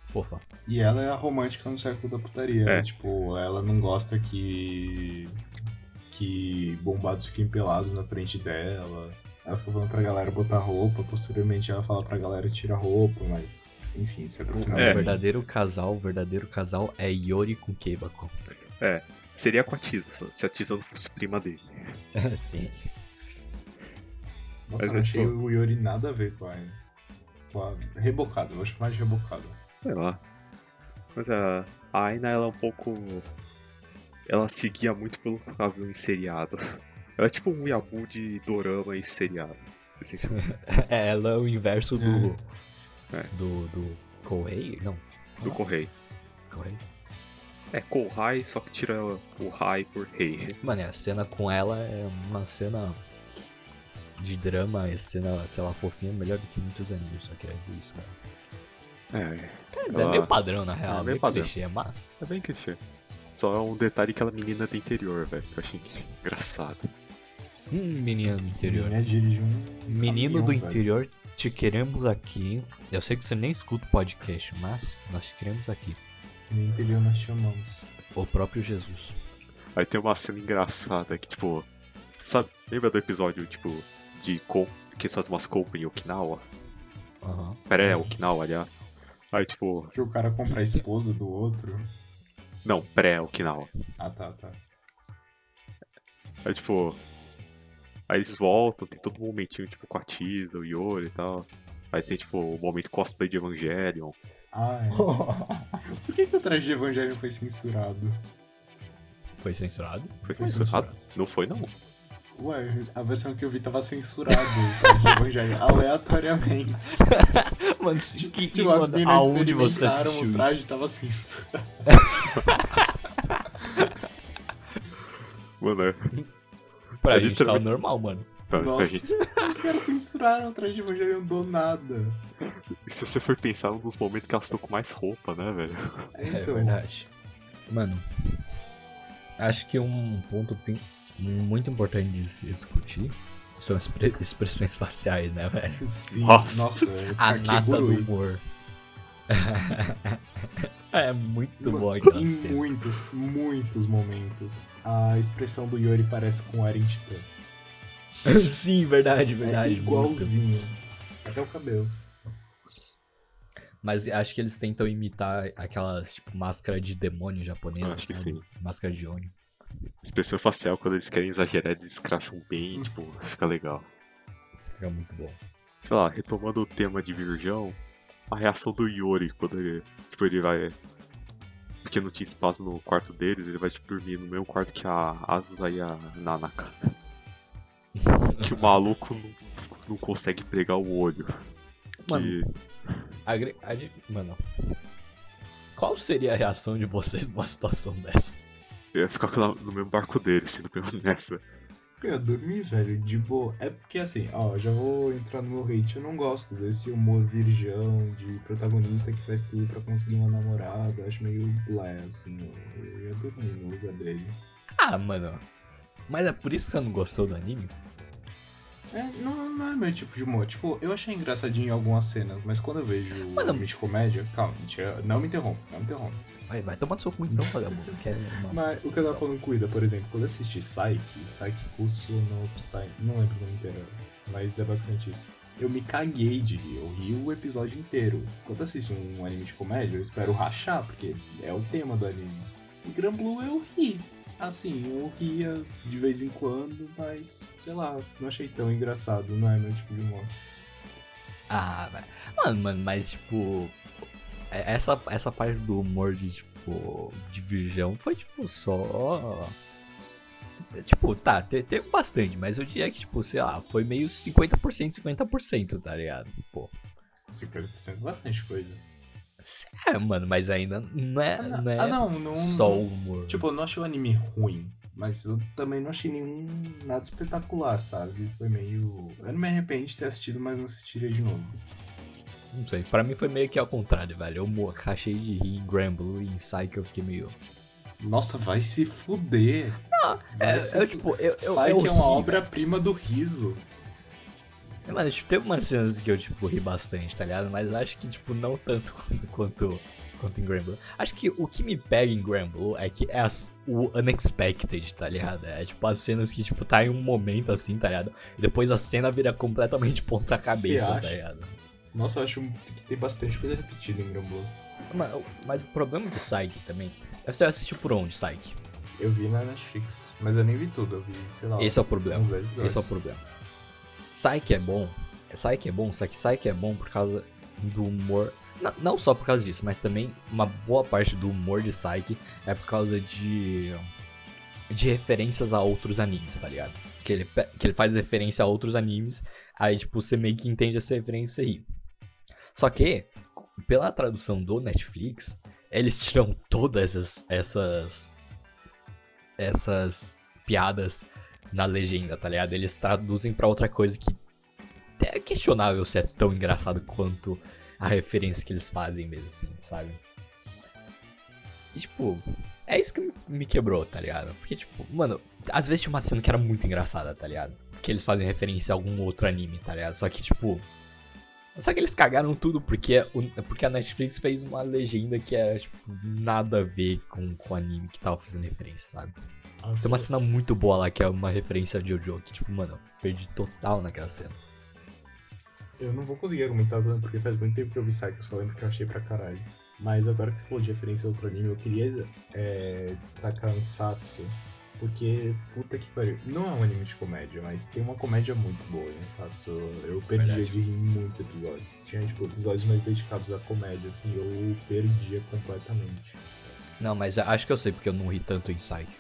Fofa. E ela é a romântica no século da putaria. É. né? Tipo, ela não gosta que. Que bombados fiquem pelados na frente dela. Ela fica falando pra galera botar roupa, posteriormente ela fala pra galera tirar roupa, mas. Enfim, isso é pro final. O É. anime. verdadeiro casal, o verdadeiro casal é Yori com Keibako. Seria com a Tisa, se a Tisa não fosse prima dele. Sim. Nossa, Mas eu é achei tipo- o Yori nada a ver com a. com a. rebocado, eu vou chamar de rebocado. Sei lá. Mas a, a Aina, ela é um pouco. Ela seguia muito pelo que ela viu em seriado. Ela é tipo um Yabu de dorama e seriado. É, ela é o inverso do. É. Do. do. Koei? Não. Do Correio. Koei. É Kohai, só que tira o Rai por Rei. Mano, a cena com ela é uma cena de drama, e cena, sei lá, fofinha, melhor do que muitos animes, só queria dizer isso, cara. É, É Ela- meio padrão, na real, É, é meio meio padrão. clichê, mas... é bem clichê. Só é um detalhe que ela é menina do interior, velho. que Eu achei engraçado. Hum, menino do interior. Menina um. Menino caminhão, do velho. interior, te queremos aqui. Eu sei que você nem escuta o podcast, mas nós te queremos aqui. No interior nós chamamos. O próprio Jesus. Aí tem uma cena engraçada que, tipo. Sabe, lembra do episódio, tipo, de com que fazem umas compras em Okinawa? Aham. Pera, é Okinawa, aliás. Aí, tipo, Que o cara compra a esposa do outro. Não, pré-Okinawa. Ah, tá, tá. Aí, tipo. Aí eles voltam, tem todo um momentinho, tipo, com a Tisa, o Yori e tal. Aí tem, tipo, o momento cosplay de Evangelion. Ah, é. Por que, que o traje de Evangelho foi censurado? Foi censurado? Foi Foi censurado? Não foi, não. Ué, a versão que eu vi tava censurado o traje de Evangelho, aleatoriamente. Mano, que, Tipo, as meninas aonde você experimentaram assistiu o traje isso? tava censurado. Mano, é. Pra É gente tá literalmente- normal, mano. Pra, pra Nossa. gente. Os caras censuraram o traje de Evangelho do nada. E se você for pensar, é dos momentos que elas estão com mais roupa, né, velho? É Então, verdade. Mano, acho que um ponto muito importante de se discutir são expre- expressões faciais, né, velho? Sim, Nossa. nossa, A nata do humor. é muito bom Em aquela cena. muitos, muitos momentos, a expressão do Yori parece com o Eren Titã. Sim, verdade, É verdade. muito. igualzinho. Até o cabelo. Mas acho que eles tentam imitar aquelas, tipo, máscara de demônio japonesa. Acho que sabe? sim. Máscara de ônibus. Expressão facial, quando eles querem exagerar, eles escracham bem, tipo, fica legal. Fica muito bom. Sei lá, retomando o tema de Virgão, a reação do Yori quando ele, tipo, ele vai. Porque não tinha espaço no quarto deles, ele vai tipo, dormir no mesmo quarto que a Azusa e a Nanaka. que o maluco não, não consegue pregar o olho. Mano. Que, ade- Mano. Qual seria a reação de vocês numa situação dessa? Eu ia ficar no mesmo barco dele, sendo mesmo nessa. Eu ia dormir, velho, de boa. É porque assim, ó, já vou entrar no meu hate. Eu não gosto desse humor virgão de protagonista que faz tudo pra conseguir uma namorada. Eu acho meio blé, assim. Eu, ia dormir no lugar dele. Ah, mano. Mas é por isso que você não gostou do anime? É, não, não é meu tipo de humor. Tipo, eu achei engraçadinho em algumas cenas, mas quando eu vejo Mas não- filme de comédia. Calma, mentira, não me interrompa, não me interrompa. Vai, vai tomar no seu cu então, vagabundo. Mas o que eu tava falando com o Ida, por exemplo, quando eu assisti Psyche, Psyche Curso no Psyche, não lembro o nome inteiro, mas é basicamente isso. Eu me caguei de rir, eu ri o episódio inteiro. Quando eu assisto um anime de comédia, eu espero rachar, porque é o tema do anime. E Gran Blue eu ri. Assim, eu ria de vez em quando, mas, sei lá, não achei tão engraçado, não é meu tipo de humor. Ah, vai. Mano, mano, mas tipo. É- Essa, essa parte do humor de, tipo, de virgão foi, tipo, só. Tipo, tá, te- teve bastante, mas eu diria que, tipo, sei lá, foi meio 50%, 50%, tá ligado? Pô. 50% é bastante coisa. É, mano, mas ainda não é, Ah, não, não é ah, não, não- só o humor. Tipo, eu não achei o anime ruim. Mas eu também não achei nenhum nada espetacular, sabe? Foi meio. Eu não me arrependo de ter assistido, mas não assistiria de novo. Não sei, pra mim foi meio que ao contrário, velho. Eu mo- rachei de rir em Granblue e em Psyche eu fiquei meio. Nossa, vai se fuder. Vai É, se eu, fu- tipo, eu. eu, Sai eu é uma ri, obra-prima do riso. velho. Mano, tipo, teve umas cenas que eu, tipo, ri bastante, tá ligado? Mas acho que, tipo, não tanto quanto, quanto, em Granblue. Acho que o que me pega em Granblue é que é as- o unexpected, tá ligado? É tipo as cenas que, tipo, tá em um momento assim, tá ligado? E depois a cena vira completamente ponta cabeça, Cê tá ligado? Nossa, eu acho que tem bastante coisa repetida em Granblue. Mas, mas o problema de Psyche também. Você assistiu por onde, Psyche? Eu vi na Netflix, mas eu nem vi tudo, eu vi, sei lá. Esse é o problema. uns 10 episódios. Esse é o problema. Psyche é bom. Psyche é bom, só que Psyche é bom por causa do humor. Não, não só por causa disso, mas também uma boa parte do humor de Psyche é por causa de. de referências a outros animes, tá ligado? Que ele, que ele faz referência a outros animes, aí, tipo, você meio que entende essa referência aí. Só que, pela tradução do Netflix, eles tiram todas essas. essas. essas piadas na legenda, tá ligado? Eles traduzem pra outra coisa que é questionável se é tão engraçado quanto a referência que eles fazem mesmo, assim, sabe? E, tipo, é isso que me quebrou, tá ligado? Porque, tipo, mano, às vezes tinha uma cena que era muito engraçada, tá ligado? Que eles fazem referência a algum outro anime, tá ligado? Só que, tipo. Só que eles cagaram tudo porque, o- porque a Netflix fez uma legenda que era, tipo, nada a ver com, com o anime que tava fazendo referência, sabe? Ah, Tem uma cena muito boa lá que é uma referência a Jojo, que, tipo, mano, perdi total naquela cena. Eu não vou conseguir argumentar porque faz muito tempo que eu vi Psycho, só lembro que eu achei pra caralho. Mas agora que você falou de referência a outro anime, eu queria é, destacar Ansatsu. Porque, puta que pariu. Não é um anime de comédia, mas tem uma comédia muito boa em Ansatsu. Eu perdia Verdade. de rir em muitos episódios. Tinha, tipo, episódios mais dedicados à comédia, assim, eu perdia completamente. Não, mas acho que eu sei porque eu não ri tanto em Psyche.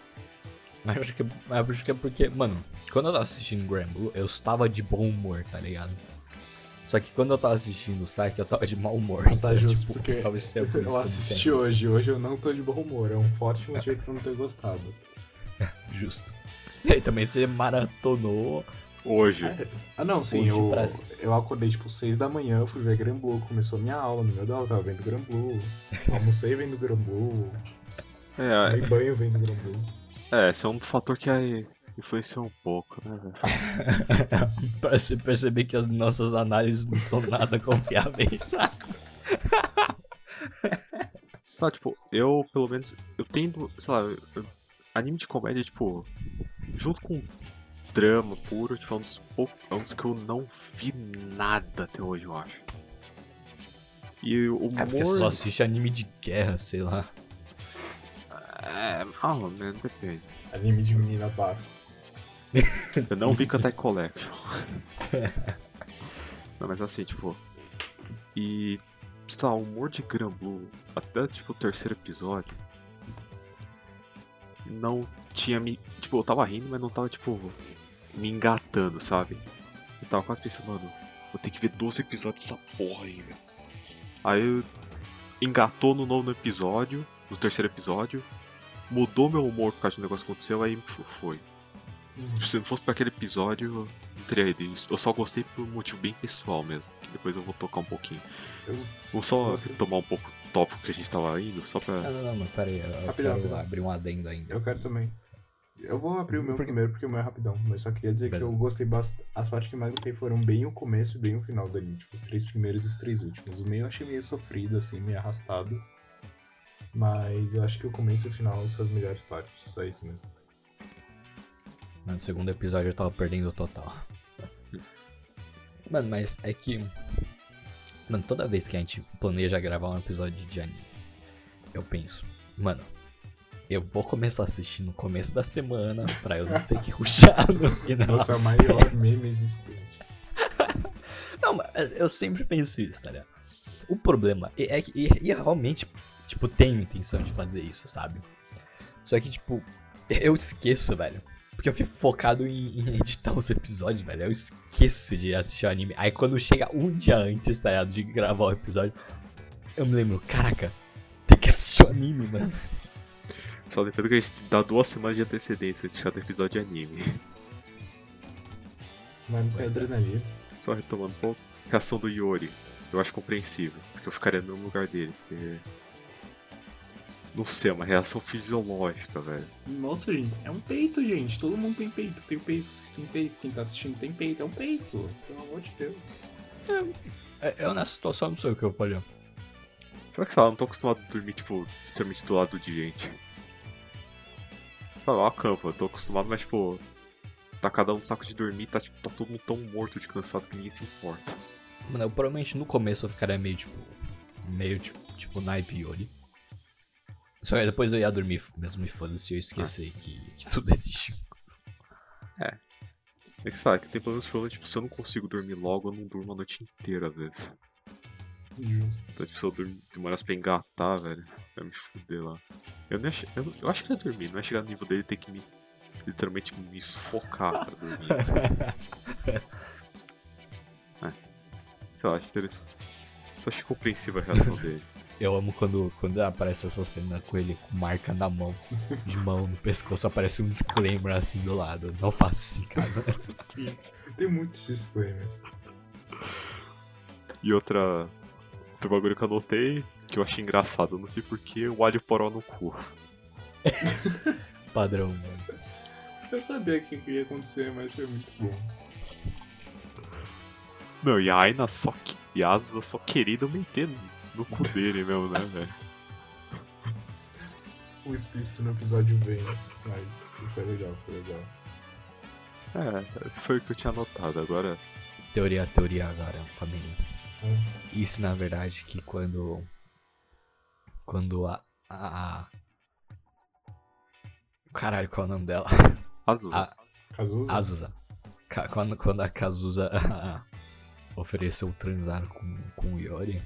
Mas acho que, mas acho que é porque, mano, quando eu tava assistindo Granblue, eu estava de bom humor, tá ligado? Só que quando eu tava assistindo Psyche, eu tava de mau humor. Tá então, justo, tipo, porque talvez seja por isso que eu não assisti hoje, hoje eu não tô de bom humor. É um forte motivo pra eu não ter gostado. Justo. E aí também você maratonou. Hoje. Ah, não, sim, Hoje eu, pra- eu acordei tipo 6 da manhã, fui ver Granblue, começou minha aula no meu aula, eu tava vendo Granblue, almocei vendo Granblue, É, tomei banho vendo Granblue. é, esse é um fator que aí influenciou um pouco, né, velho? pra você perceber que as nossas análises não são nada confiáveis. Tá, tipo, eu, pelo menos, eu tendo, sei lá, eu- anime de comédia, tipo, junto com drama puro, tipo, é um dos, pou- é um dos que eu não vi nada até hoje, eu acho. E o humor... É porque só assiste anime de guerra, sei lá. É, ah, mano, depende. Anime de menina bafo. Eu não vi Kantai Collection. não, mas assim, tipo. E. Sei lá, o humor de Granblue, até tipo o terceiro episódio. Não tinha me. Tipo, eu tava rindo, mas não tava, tipo. Me engatando, sabe? Eu tava quase pensando, mano, vou ter que ver 12 episódios dessa porra ainda. Aí engatou no nono episódio, no terceiro episódio. Mudou meu humor por causa do negócio que aconteceu, aí foi. Se não fosse pra aquele episódio, eu não teria ido. Eu só gostei por um motivo bem pessoal mesmo. Que depois eu vou tocar um pouquinho. Eu, Vou só Gostei. tomar um pouco tópico que a gente tava indo, só Ah, pra. não, não, mas peraí, eu Rapidão, quero rapidão. abrir um adendo ainda. eu quero também. Eu vou abrir o meu Por- primeiro porque o meu é rapidão, mas só queria dizer que Beleza. eu gostei bastante. As partes que mais gostei foram bem o começo e bem o final do anime. Tipo, os três primeiros e os três últimos. O meio eu achei meio sofrido, assim, meio arrastado. Mas eu acho que o começo e o final são as melhores partes. Só isso mesmo. No segundo episódio eu tava perdendo o total. Mano, mas é que. Mano, toda vez que a gente planeja gravar um episódio de anime, eu penso, mano, eu vou começar a assistir no começo da semana pra eu não ter que ruxar no final. Nossa, é o maior meme existente. Não, mas eu sempre penso isso, tá ligado? O problema é é que e, e realmente, tipo, tenho intenção de fazer isso, sabe? Só que, tipo, eu esqueço, velho. Porque eu fico focado em, em editar os episódios, velho. Eu esqueço de assistir o anime. Aí quando chega um dia antes, tá ligado? De gravar o episódio, eu me lembro, caraca, tem que assistir o anime, mano. Só lembrando que a gente dá duas semanas de antecedência de cada episódio de anime. Mas não tem adrenalina. Só retomando um pouco. Reação do Yori. Eu acho compreensível. Porque eu ficaria no lugar dele. Porque... Não sei, é uma reação fisiológica, velho. Nossa, gente, é um peito, gente. Todo mundo tem peito. Tem peito, vocês têm peito. Quem tá assistindo tem peito. É um peito. Pelo amor de Deus. É, eu nessa situação não sei o que eu faria. Será que sei lá, eu não tô acostumado a dormir, tipo, literalmente do lado de gente. Fala, ó, campo, eu tô acostumado, mas tipo. Tá cada um no saco de dormir, tá, tipo, tá todo mundo tão morto de cansado que ninguém se importa. Mano, eu provavelmente no começo eu ficaria meio tipo. Meio tipo, tipo naipe Yori. Só que depois eu ia dormir mesmo e foda-se eu esqueci que, que tudo existe. É que sabe, que tem pelo menos problema, tipo, se eu não consigo dormir logo, eu não durmo a noite inteira, às vezes. Justo. Então, tipo, se eu dormir, demorasse pra engatar, velho, vai me fuder lá. Eu, nem ach... eu, eu acho que eu ia dormir, não é chegar no nível dele ter que me, literalmente, me sufocar pra dormir. é. Sei lá, acho interessante. Só achei compreensível a reação dele. Eu amo quando, quando aparece essa cena com ele com marca na mão, de mão no pescoço, aparece um disclaimer assim do lado. Não faça isso em casa. Tem muitos disclaimers. E outra. Outro bagulho que eu anotei, que eu achei engraçado, não sei porquê, o alho poró no cu. Padrão, mano. Eu sabia que ia acontecer, mas foi muito bom. Não, e a Aina só que. E a Asusa só querida meter no cu dele mesmo, né, velho? O explícito no episódio vem, mas foi legal, foi legal. É, foi o que eu tinha anotado, agora. Teoria, teoria agora, família. Hum. Isso na verdade que quando. Quando a. a. Caralho, qual é o nome dela? Azusa. A, Cazuza? Azusa. Ca- Quando, quando a Kazusa ofereceu transar com, com o Yori.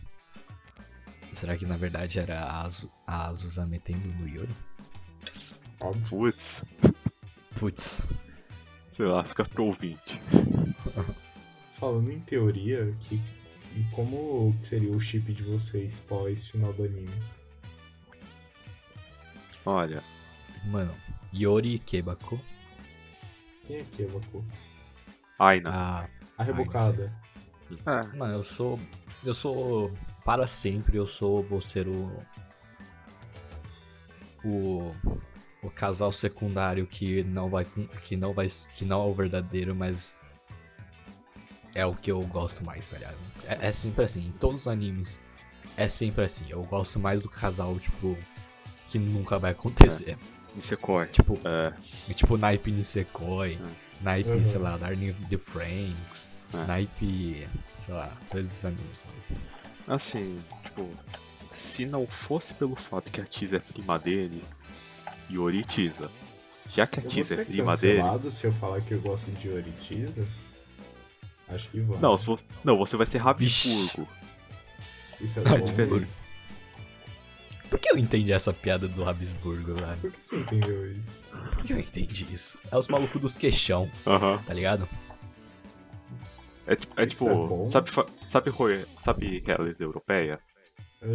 Será que na verdade era a, Azu, a Azusa metendo no Yori? Óbvio. Putz, Putz. sei lá, fica pro ouvinte. Falando em teoria, que, e como seria o chip de vocês pós final do anime? Olha, Mano, Yori Kebako. Quem é que evocou? Aina. A, A rebocada. É, mano, eu sou. Eu sou. Para sempre, eu sou. Vou ser o. O. O casal secundário que não vai. Que não vai. Que não é o verdadeiro, mas. É o que eu gosto mais, tá ligado? É, é sempre assim, em todos os animes. É sempre assim. Eu gosto mais do casal, tipo. Que nunca vai acontecer. Nisekoi. Tipo, É, tipo naipe Nisekoi. Naipe, Uhum. sei lá, Darling the Franks. É. Naipe. Sei lá, todos esses animes, mano. Assim, tipo, se não fosse pelo fato que a Tiza é prima dele, Yori Tiza. Já que a Tiza é prima dele. se eu falar que eu gosto de Oritiza? Acho que vai. Não, não, você vai ser Rabisburgo. Isso é diferente. Por que eu entendi essa piada do Rabisburgo, velho? Por que você entendeu isso? Por que eu entendi isso? É os malucos dos queixão, Aham. tá ligado? É, tipo- é Isso tipo, é sabe, sabe, Roy- sabe realeza europeia? Ah,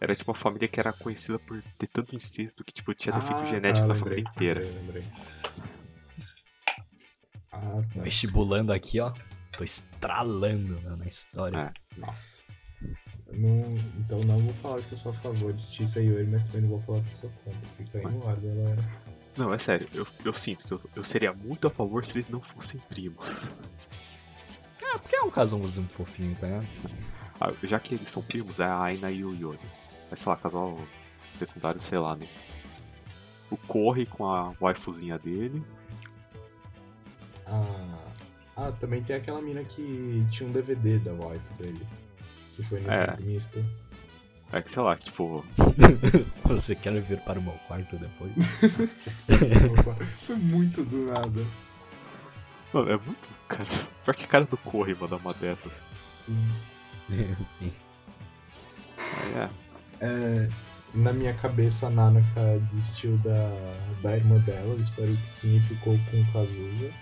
Era tipo uma família que era conhecida por ter tanto incesto que tipo tinha defeito Ah, genético tá, na lembrei, família inteira. Lembrei, lembrei. Ah, tá. Vestibulando aqui, ó. Tô estralando né, na história. É. Nossa. Não, então não vou falar que eu sou a favor de Tissa e Yori, mas também não vou falar que eu sou contra. Fica aí no ar, galera. Não, é sério, eu, eu sinto que eu, eu seria muito a favor se eles não fossem primos. Ah, porque é um casalzinho fofinho, tá ligado? Ah, já que eles são primos, é a Aina e o Yori. Mas sei lá, casal secundário, sei lá, né? O Corre com a waifuzinha dele. Ah, ah, também tem aquela mina que tinha um DVD da wife dele. Que foi no É. misto. É que sei lá, tipo. Você quer vir para o meu quarto depois? foi muito do nada. Mano, é muito. Cara, pior que cara do Corre mandar uma dessas. Sim. Sim. Aí é. É, na minha cabeça, a Nanaka desistiu da, da irmã dela. Eu espero que sim e ficou com o Kazuya.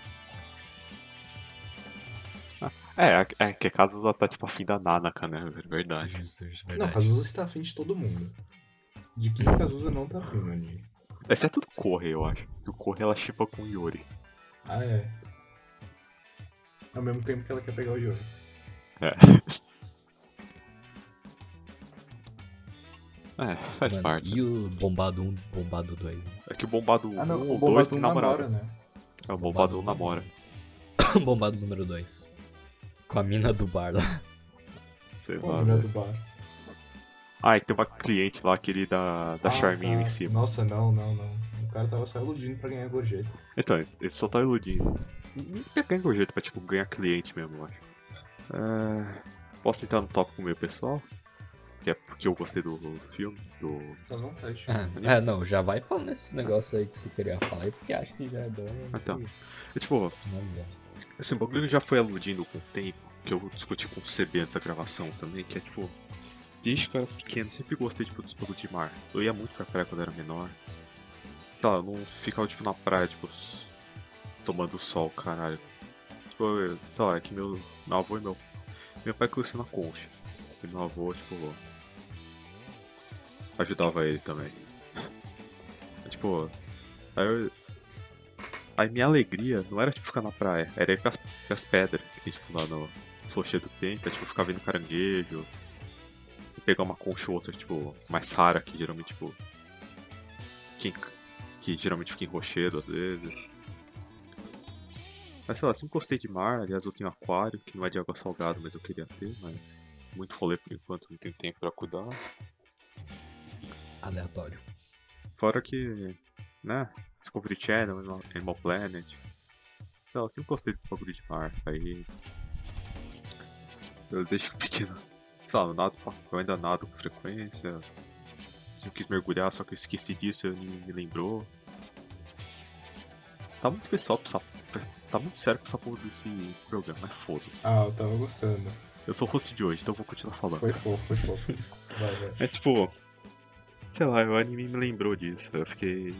É, é que a casa ela tá tipo afim da Nanaka, né? É verdade. Justo, Não, verdade. Kazuya está afim de todo mundo. De quem Kazuya não tá afim no anime. Exceto do Corre, eu acho. O Corre ela chipa com o Yuri. Ah, é. Ao mesmo tempo que ela quer pegar o Yuri. É. É, faz Mano, parte. E o bombado 1, bombado 2? É que o bombado 1 Ah, não, ou o 2 Bombado tem namora, namorada. né? É, o bombado 1 namora. bombado número 2. Com a mina do bar lá. Sei lá. mulher velho. do bar. Ah, e tem uma cliente lá, aquele da, da Ah, Charminho tá. em cima. Nossa, não, não, não. O cara tava só iludindo pra ganhar gorjeta. Então, ele só tá iludindo. Nem quer ganhar gorjeta pra, tipo, ganhar cliente mesmo, eu acho. É, Posso entrar no tópico meio pessoal? Que é porque eu gostei do filme, do... Vontade. Ah, é, não, já vai falando esse negócio aí que você queria falar aí, porque acho que já é bom. Então. É, tipo, Não, não. Esse bagulho já foi aludindo com o tempo, que eu discuti com o CB antes da gravação também, que é tipo. Desde que eu era pequeno, sempre gostei tipo, dos bagulhos de mar. Eu ia muito pra praia quando era menor. Sei lá, eu não ficava tipo na praia, tipo, tomando sol, caralho. Tipo, sei lá, é que meu, meu avô e meu. Meu pai cresceu na concha. E meu avô, tipo. Ajudava ele também. tipo. Aí eu, Aí minha alegria não era tipo ficar na praia, era ir pra, pras pedras, que tem tipo lá no Flocheiro do Tempo, tipo ficar vendo caranguejo, pegar uma concha ou outra, tipo, mais rara, que geralmente, tipo. Que, que geralmente fica em rochedo às vezes. Mas sei lá, sempre gostei de mar, aliás eu tenho aquário, que não é de água salgada, mas eu queria ter, mas muito rolê por enquanto, não tenho tempo pra cuidar. Aleatório. Fora que, né, Discovery Channel, Animal- Planet. Então, eu sempre gostei do bagulho de mar. Aí. Eu desde pequeno. Sei lá, eu, nado, eu ainda nado com frequência. Eu quis mergulhar, só que eu esqueci disso e me lembrou. Tá muito pessoal pra essa. Tá muito sério com essa porra desse programa, mas foda-se. Ah, eu tava gostando. Eu sou o host de hoje, então eu vou continuar falando. Foi fofo, foi fofo. Vai, vai. É tipo. Sei lá, o anime me lembrou disso. Eu fiquei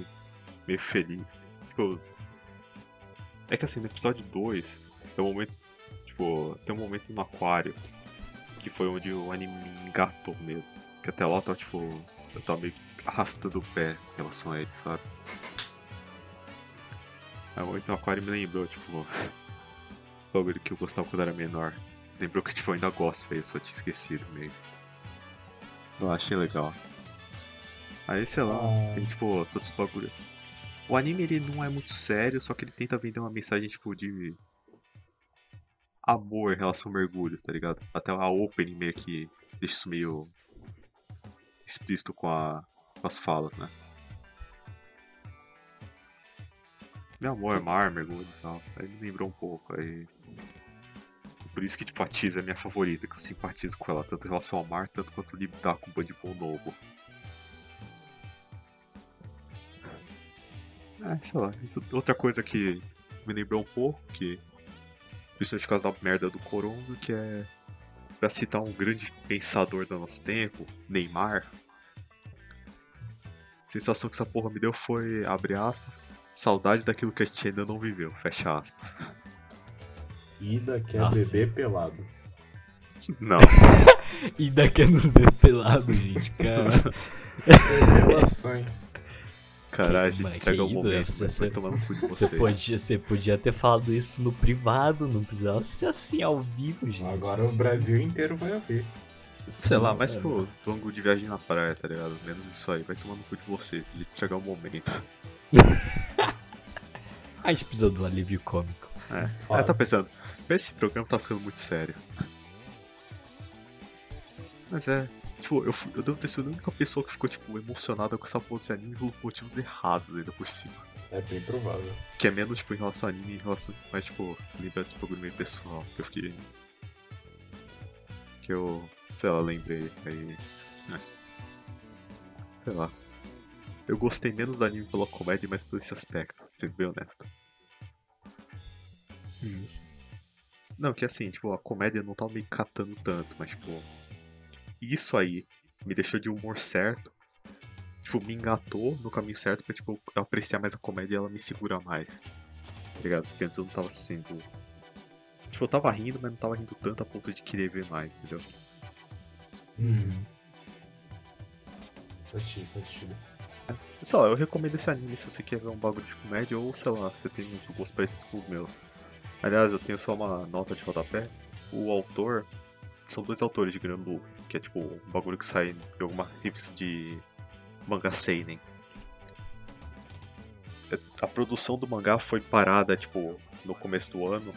meio feliz. Tipo. É que assim, no episódio 2, tem um momento. Tipo, tem um momento no aquário. Que foi onde o anime me engatou mesmo. Que até lá eu tava tipo. Eu tava meio arrastando o pé em relação a ele, sabe? Aí o momento no aquário me lembrou, tipo. o bagulho que eu gostava quando era menor. Lembrou que tipo, eu ainda gosto aí, eu só tinha esquecido meio. Eu achei legal. Aí, sei lá, Ah. tem tipo, todos os bagulho. O anime ele não é muito sério, só que ele tenta vender uma mensagem tipo de amor em relação ao mergulho, tá ligado? Até a opening meio que deixa isso meio explícito com, a, com as falas, né? Meu amor é mar, mergulho e tal. Aí me lembrou um pouco, aí. Por isso que tipo, a Tiz é minha favorita, que eu simpatizo com ela, tanto em relação ao mar, tanto quanto lidar com o Bandipon novo. É, sei lá. Outra coisa que me lembrou um pouco, que principalmente por causa da merda do Corongo, que é pra citar um grande pensador do nosso tempo, Neymar. A sensação que essa porra me deu foi, abre aspas, saudade daquilo que a gente ainda não viveu, fecha aspas. Ida quer Nossa. beber pelado. Não, E daqui a nos ver pelado, gente, cara. Revelações. caralho, a gente estraga o momento, você- Você vocês. podia, você podia ter falado isso no privado, não precisava ser assim ao vivo, gente. Agora o Brasil inteiro vai ouvir. Sei lá, mas pô, tongo de viagem na praia, tá ligado? Menos isso aí, vai tomar no cu de vocês, de estragar o momento. A gente precisa do alívio cômico. É, tô pensando, esse programa tá ficando muito sério. Mas é, tipo, eu, fui- eu devo ter sido a única pessoa que ficou, tipo, emocionada com essa porra desse anime pelos motivos errados ainda por cima. É bem provável. Que é menos, tipo, em relação ao anime, em relação. Mas, tipo, lembra de bagulho meio pessoal, que eu fiquei. Que eu, sei lá, lembrei. Aí. né. Sei lá. Eu gostei menos do anime pela comédia, mas por esse aspecto, sendo bem honesto. Não, que assim, tipo, a comédia não tava me catando tanto, mas, tipo. Isso aí me deixou de humor certo. Tipo, me engatou no caminho certo pra, tipo, eu apreciar mais a comédia e ela me segura mais. Tá ligado? Porque antes eu não tava sendo. Tipo, eu tava rindo, mas não tava rindo tanto a ponto de querer ver mais, entendeu? Uhum. Faz sentido, faz sentido. Sei lá, eu recomendo esse anime se você quer ver um bagulho de comédia ou, sei lá, você tem uns gostos parecidos com os meus. Aliás, eu tenho só uma nota de rodapé. O autor. São dois autores de Granblue, que é tipo um bagulho que sai de alguma revista de manga seinen. A produção do mangá foi parada, tipo, no começo do ano,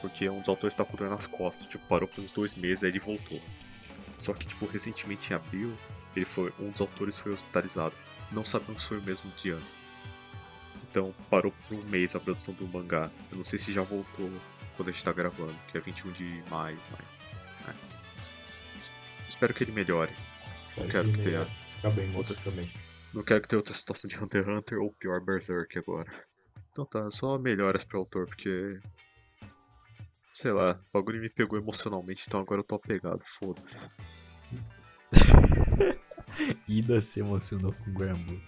porque um dos autores tá com dor nas costas, tipo, parou por uns dois meses, aí ele voltou. Só que, tipo, recentemente em abril, ele foi, um dos autores foi hospitalizado. Não sabemos se foi o mesmo dia. Então parou por um mês a produção do mangá. Eu não sei se já voltou quando a gente tá gravando, que é 21 de maio. Mas... é. Es- Espero que ele melhore. Não quero que tenha. Fica bem, moço, Outras- bem. Não quero que tenha outra situação de Hunter x Hunter ou pior Berserk agora. Então tá, só melhoras pro autor, porque. Sei lá, o bagulho me pegou emocionalmente, então agora eu tô apegado, foda-se. Ida se emocionou com o Granblue.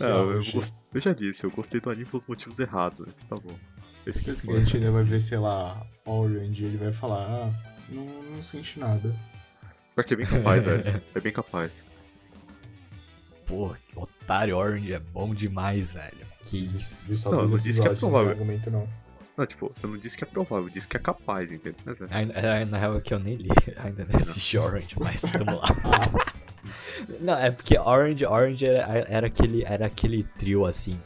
É, eu, gost- eu já disse, eu gostei do anime pelos motivos errados, mas tá bom. Esse que é A gente ainda vai ver, sei lá, Orange, ele vai falar, ah, não, não sente nada. Porque é bem capaz, velho. É bem capaz. Pô, Otário Orange é bom demais, velho. Que isso. Não, eu não disse que é episódios, não provável. argumento não. Não, tipo, eu não disse que é provável, eu disse que é capaz, entendeu? Mas é. É, Na real é que eu nem li, ainda nem assisti Orange, mas tamo lá. Não, é porque Orange, Orange era, era aquele, era aquele trio assim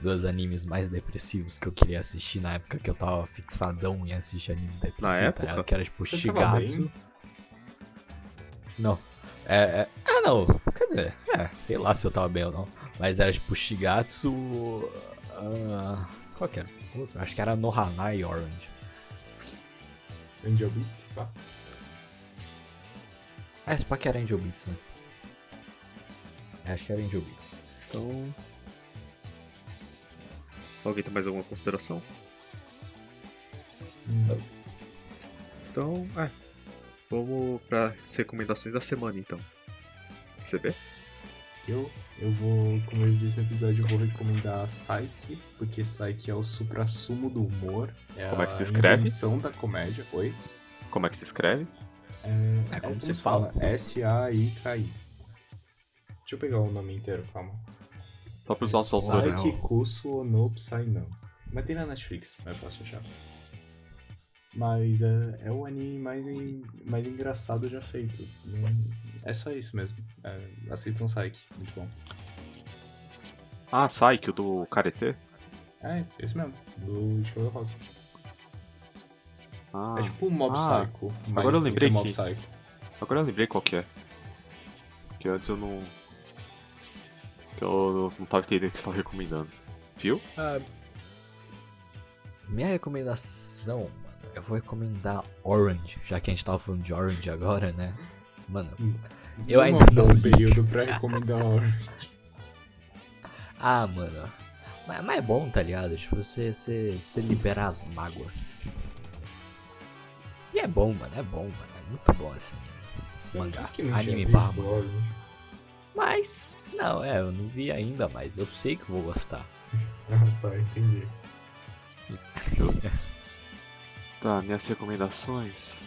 dos animes mais depressivos que eu queria assistir na época que eu tava fixadão em assistir anime depressivo. Na tá época? Que era tipo Você Shigatsu. Não. É, é- Ah, não. Quer dizer, é, sei lá se eu tava bem ou não. Mas era tipo Shigatsu. ah, qual que era? Outro? Acho que era Nohanai Orange. Angel Beats, pá. Ah, esse pack era Angel Beats, né? É, Acho que era Angel Beats. Então. Alguém tem mais alguma consideração? Hum. Então, é. Vamos para as recomendações da semana então. Você vê? Eu, eu vou, como eu disse no episódio, eu vou recomendar Psyche, porque Psyche é o supra-sumo do humor. É Como é que a se escreve? invenção da comédia. Oi? Como é que se escreve? É, É como se se fala. S-A-I-K-I. Deixa eu pegar o nome inteiro, calma. Só para os nossos autores. Psyche. Psyche no Psy Mas tem na Netflix, é fácil achar. Mas é, é o anime mais, en- mais engraçado já feito. É só isso mesmo. É, assistam Psyche, muito bom. Ah, Psyche, o do Karate? É, esse mesmo, do cabelo rosa. Ah, É tipo um Mob Ah, Psycho, agora eu lembrei que- agora eu lembrei qual que é. Que antes eu não. Que eu não tava entendendo o que você tava recomendando. Viu? Ah, minha recomendação, mano, eu vou recomendar Orange, já que a gente tava falando de Orange agora, né? Mano, Eu Um ainda não vi. período pra recomendar Orange. ah, mano. Mas, mas é bom, tá ligado? Tipo, você, você, você liberar as mágoas. E é bom, mano, é bom, mano. É muito bom esse anime. Você não Mangá, disse que não anime barra. Orange? Mas, não, é, eu não vi ainda, mas eu sei que vou gostar. Ah, tá, entendi. Tá, minhas recomendações.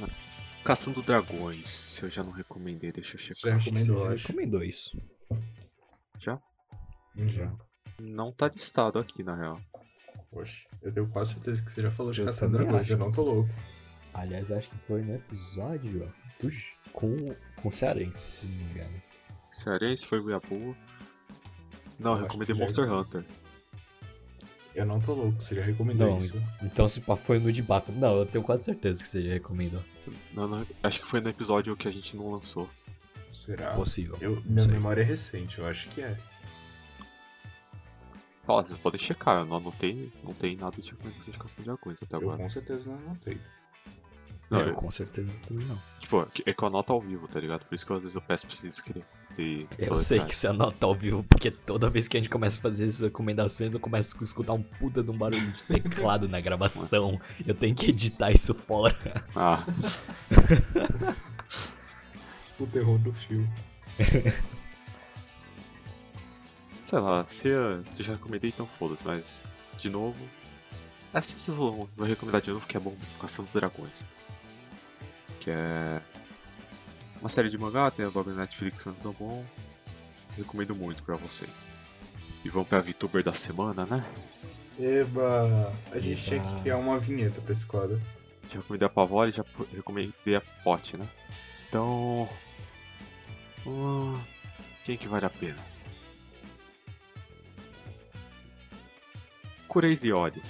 Caçando Dragões. Eu já não recomendei, deixa eu Você já checar. recomendou, eu acho. recomendou isso. Já? Já. Não tá listado aqui, na real. Poxa, eu tenho quase certeza que você já falou de Eu Caçando Dragões, eu não tô louco. Aliás, acho que foi no episódio ó, do, com, com o Cearense, se não me engano. Cearense foi Guiabu. Não, eu recomendei já- Monster Hunter. Eu não tô louco, você já recomendou Não, isso. Então se pá foi no de Baco. Não, eu tenho quase certeza que você já recomendou. Não, não, acho que foi no episódio que a gente não lançou. Será? Possível. Eu, minha sei. memória é recente, eu acho que é. Ó, vocês podem checar, eu não anotei, não tem nada de recomendação de Caçando Dragões até Eu agora. com certeza não anotei. Não, eu eu- com certeza também não. Tipo, é que- eu anoto ao vivo, tá ligado? Por isso que às vezes eu peço pra vocês escrever. Eu sei que você anota ao vivo, porque toda vez que a gente começa a fazer essas recomendações, eu começo a escutar um puta de um barulho de teclado na gravação. Eu tenho que editar isso fora. Ah, O terror do fio. sei lá, se eu, se eu já recomendei, então foda-se, mas, de novo. Eu vou, vou recomendar de novo que é bom Caçando Dragões. Que é. Uma série de mangá, tem o bagulho na Netflix, não tão bom. Recomendo muito pra vocês. E vamos pra VTuber da semana, né? Eba! A gente Eba. tinha que criar uma vinheta pra esse quadro. Já recomendei a e já recomendei a Pote, né? Então. hum, quem que vale a pena? Crazy Ori.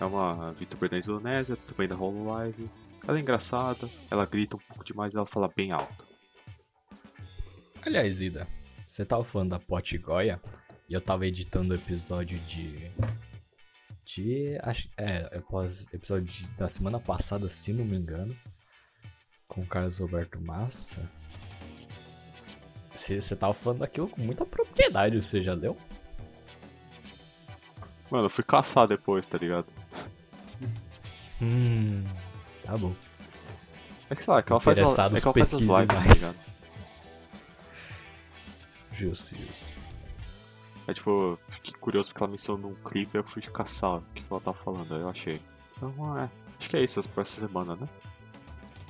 É uma VTuber da Indonésia, também da Hololive. Ela é engraçada, ela grita um pouco demais e ela fala bem alto. Aliás, Ida, você tava falando da Pote Goya e eu tava editando o episódio de. De. Acho, é, episódio de- da semana passada, se não me engano. Com o Carlos Roberto Massa. Você você tava falando daquilo com muita propriedade, você já leu? Mano, eu fui caçar depois, tá ligado? Hum. Tá bom. É que sei lá, é que ela faz, ela, é que ela faz as pesquisem lives, tá mais. ligado? Justo, justo. É tipo, fiquei curioso porque ela mencionou num clipe e eu fui caçar o que ela tá falando, aí eu achei. Então, é. Acho que é isso pra essa semana, né?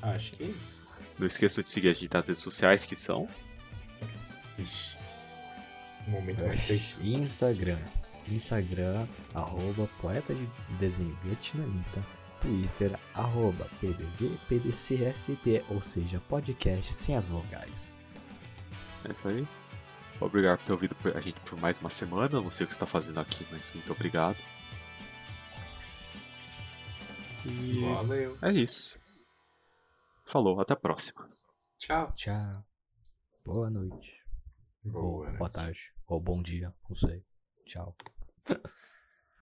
Acho que é isso. Não esqueçam de seguir a gente nas redes sociais que são. Ixi. Um momento mais preciso. Instagram. Instagram, arroba poeta de desenho vietnamita. Twitter, arroba PDV, PDCST, ou seja, podcast sem as vogais. É isso aí. Obrigado por ter ouvido a gente por mais uma semana. Não sei o que você tá fazendo aqui, mas muito obrigado. E Valeu. é isso. Falou, até a próxima. Tchau. Tchau. Boa noite. Boa, ou né? boa tarde. Ou bom dia, não sei. Tchau.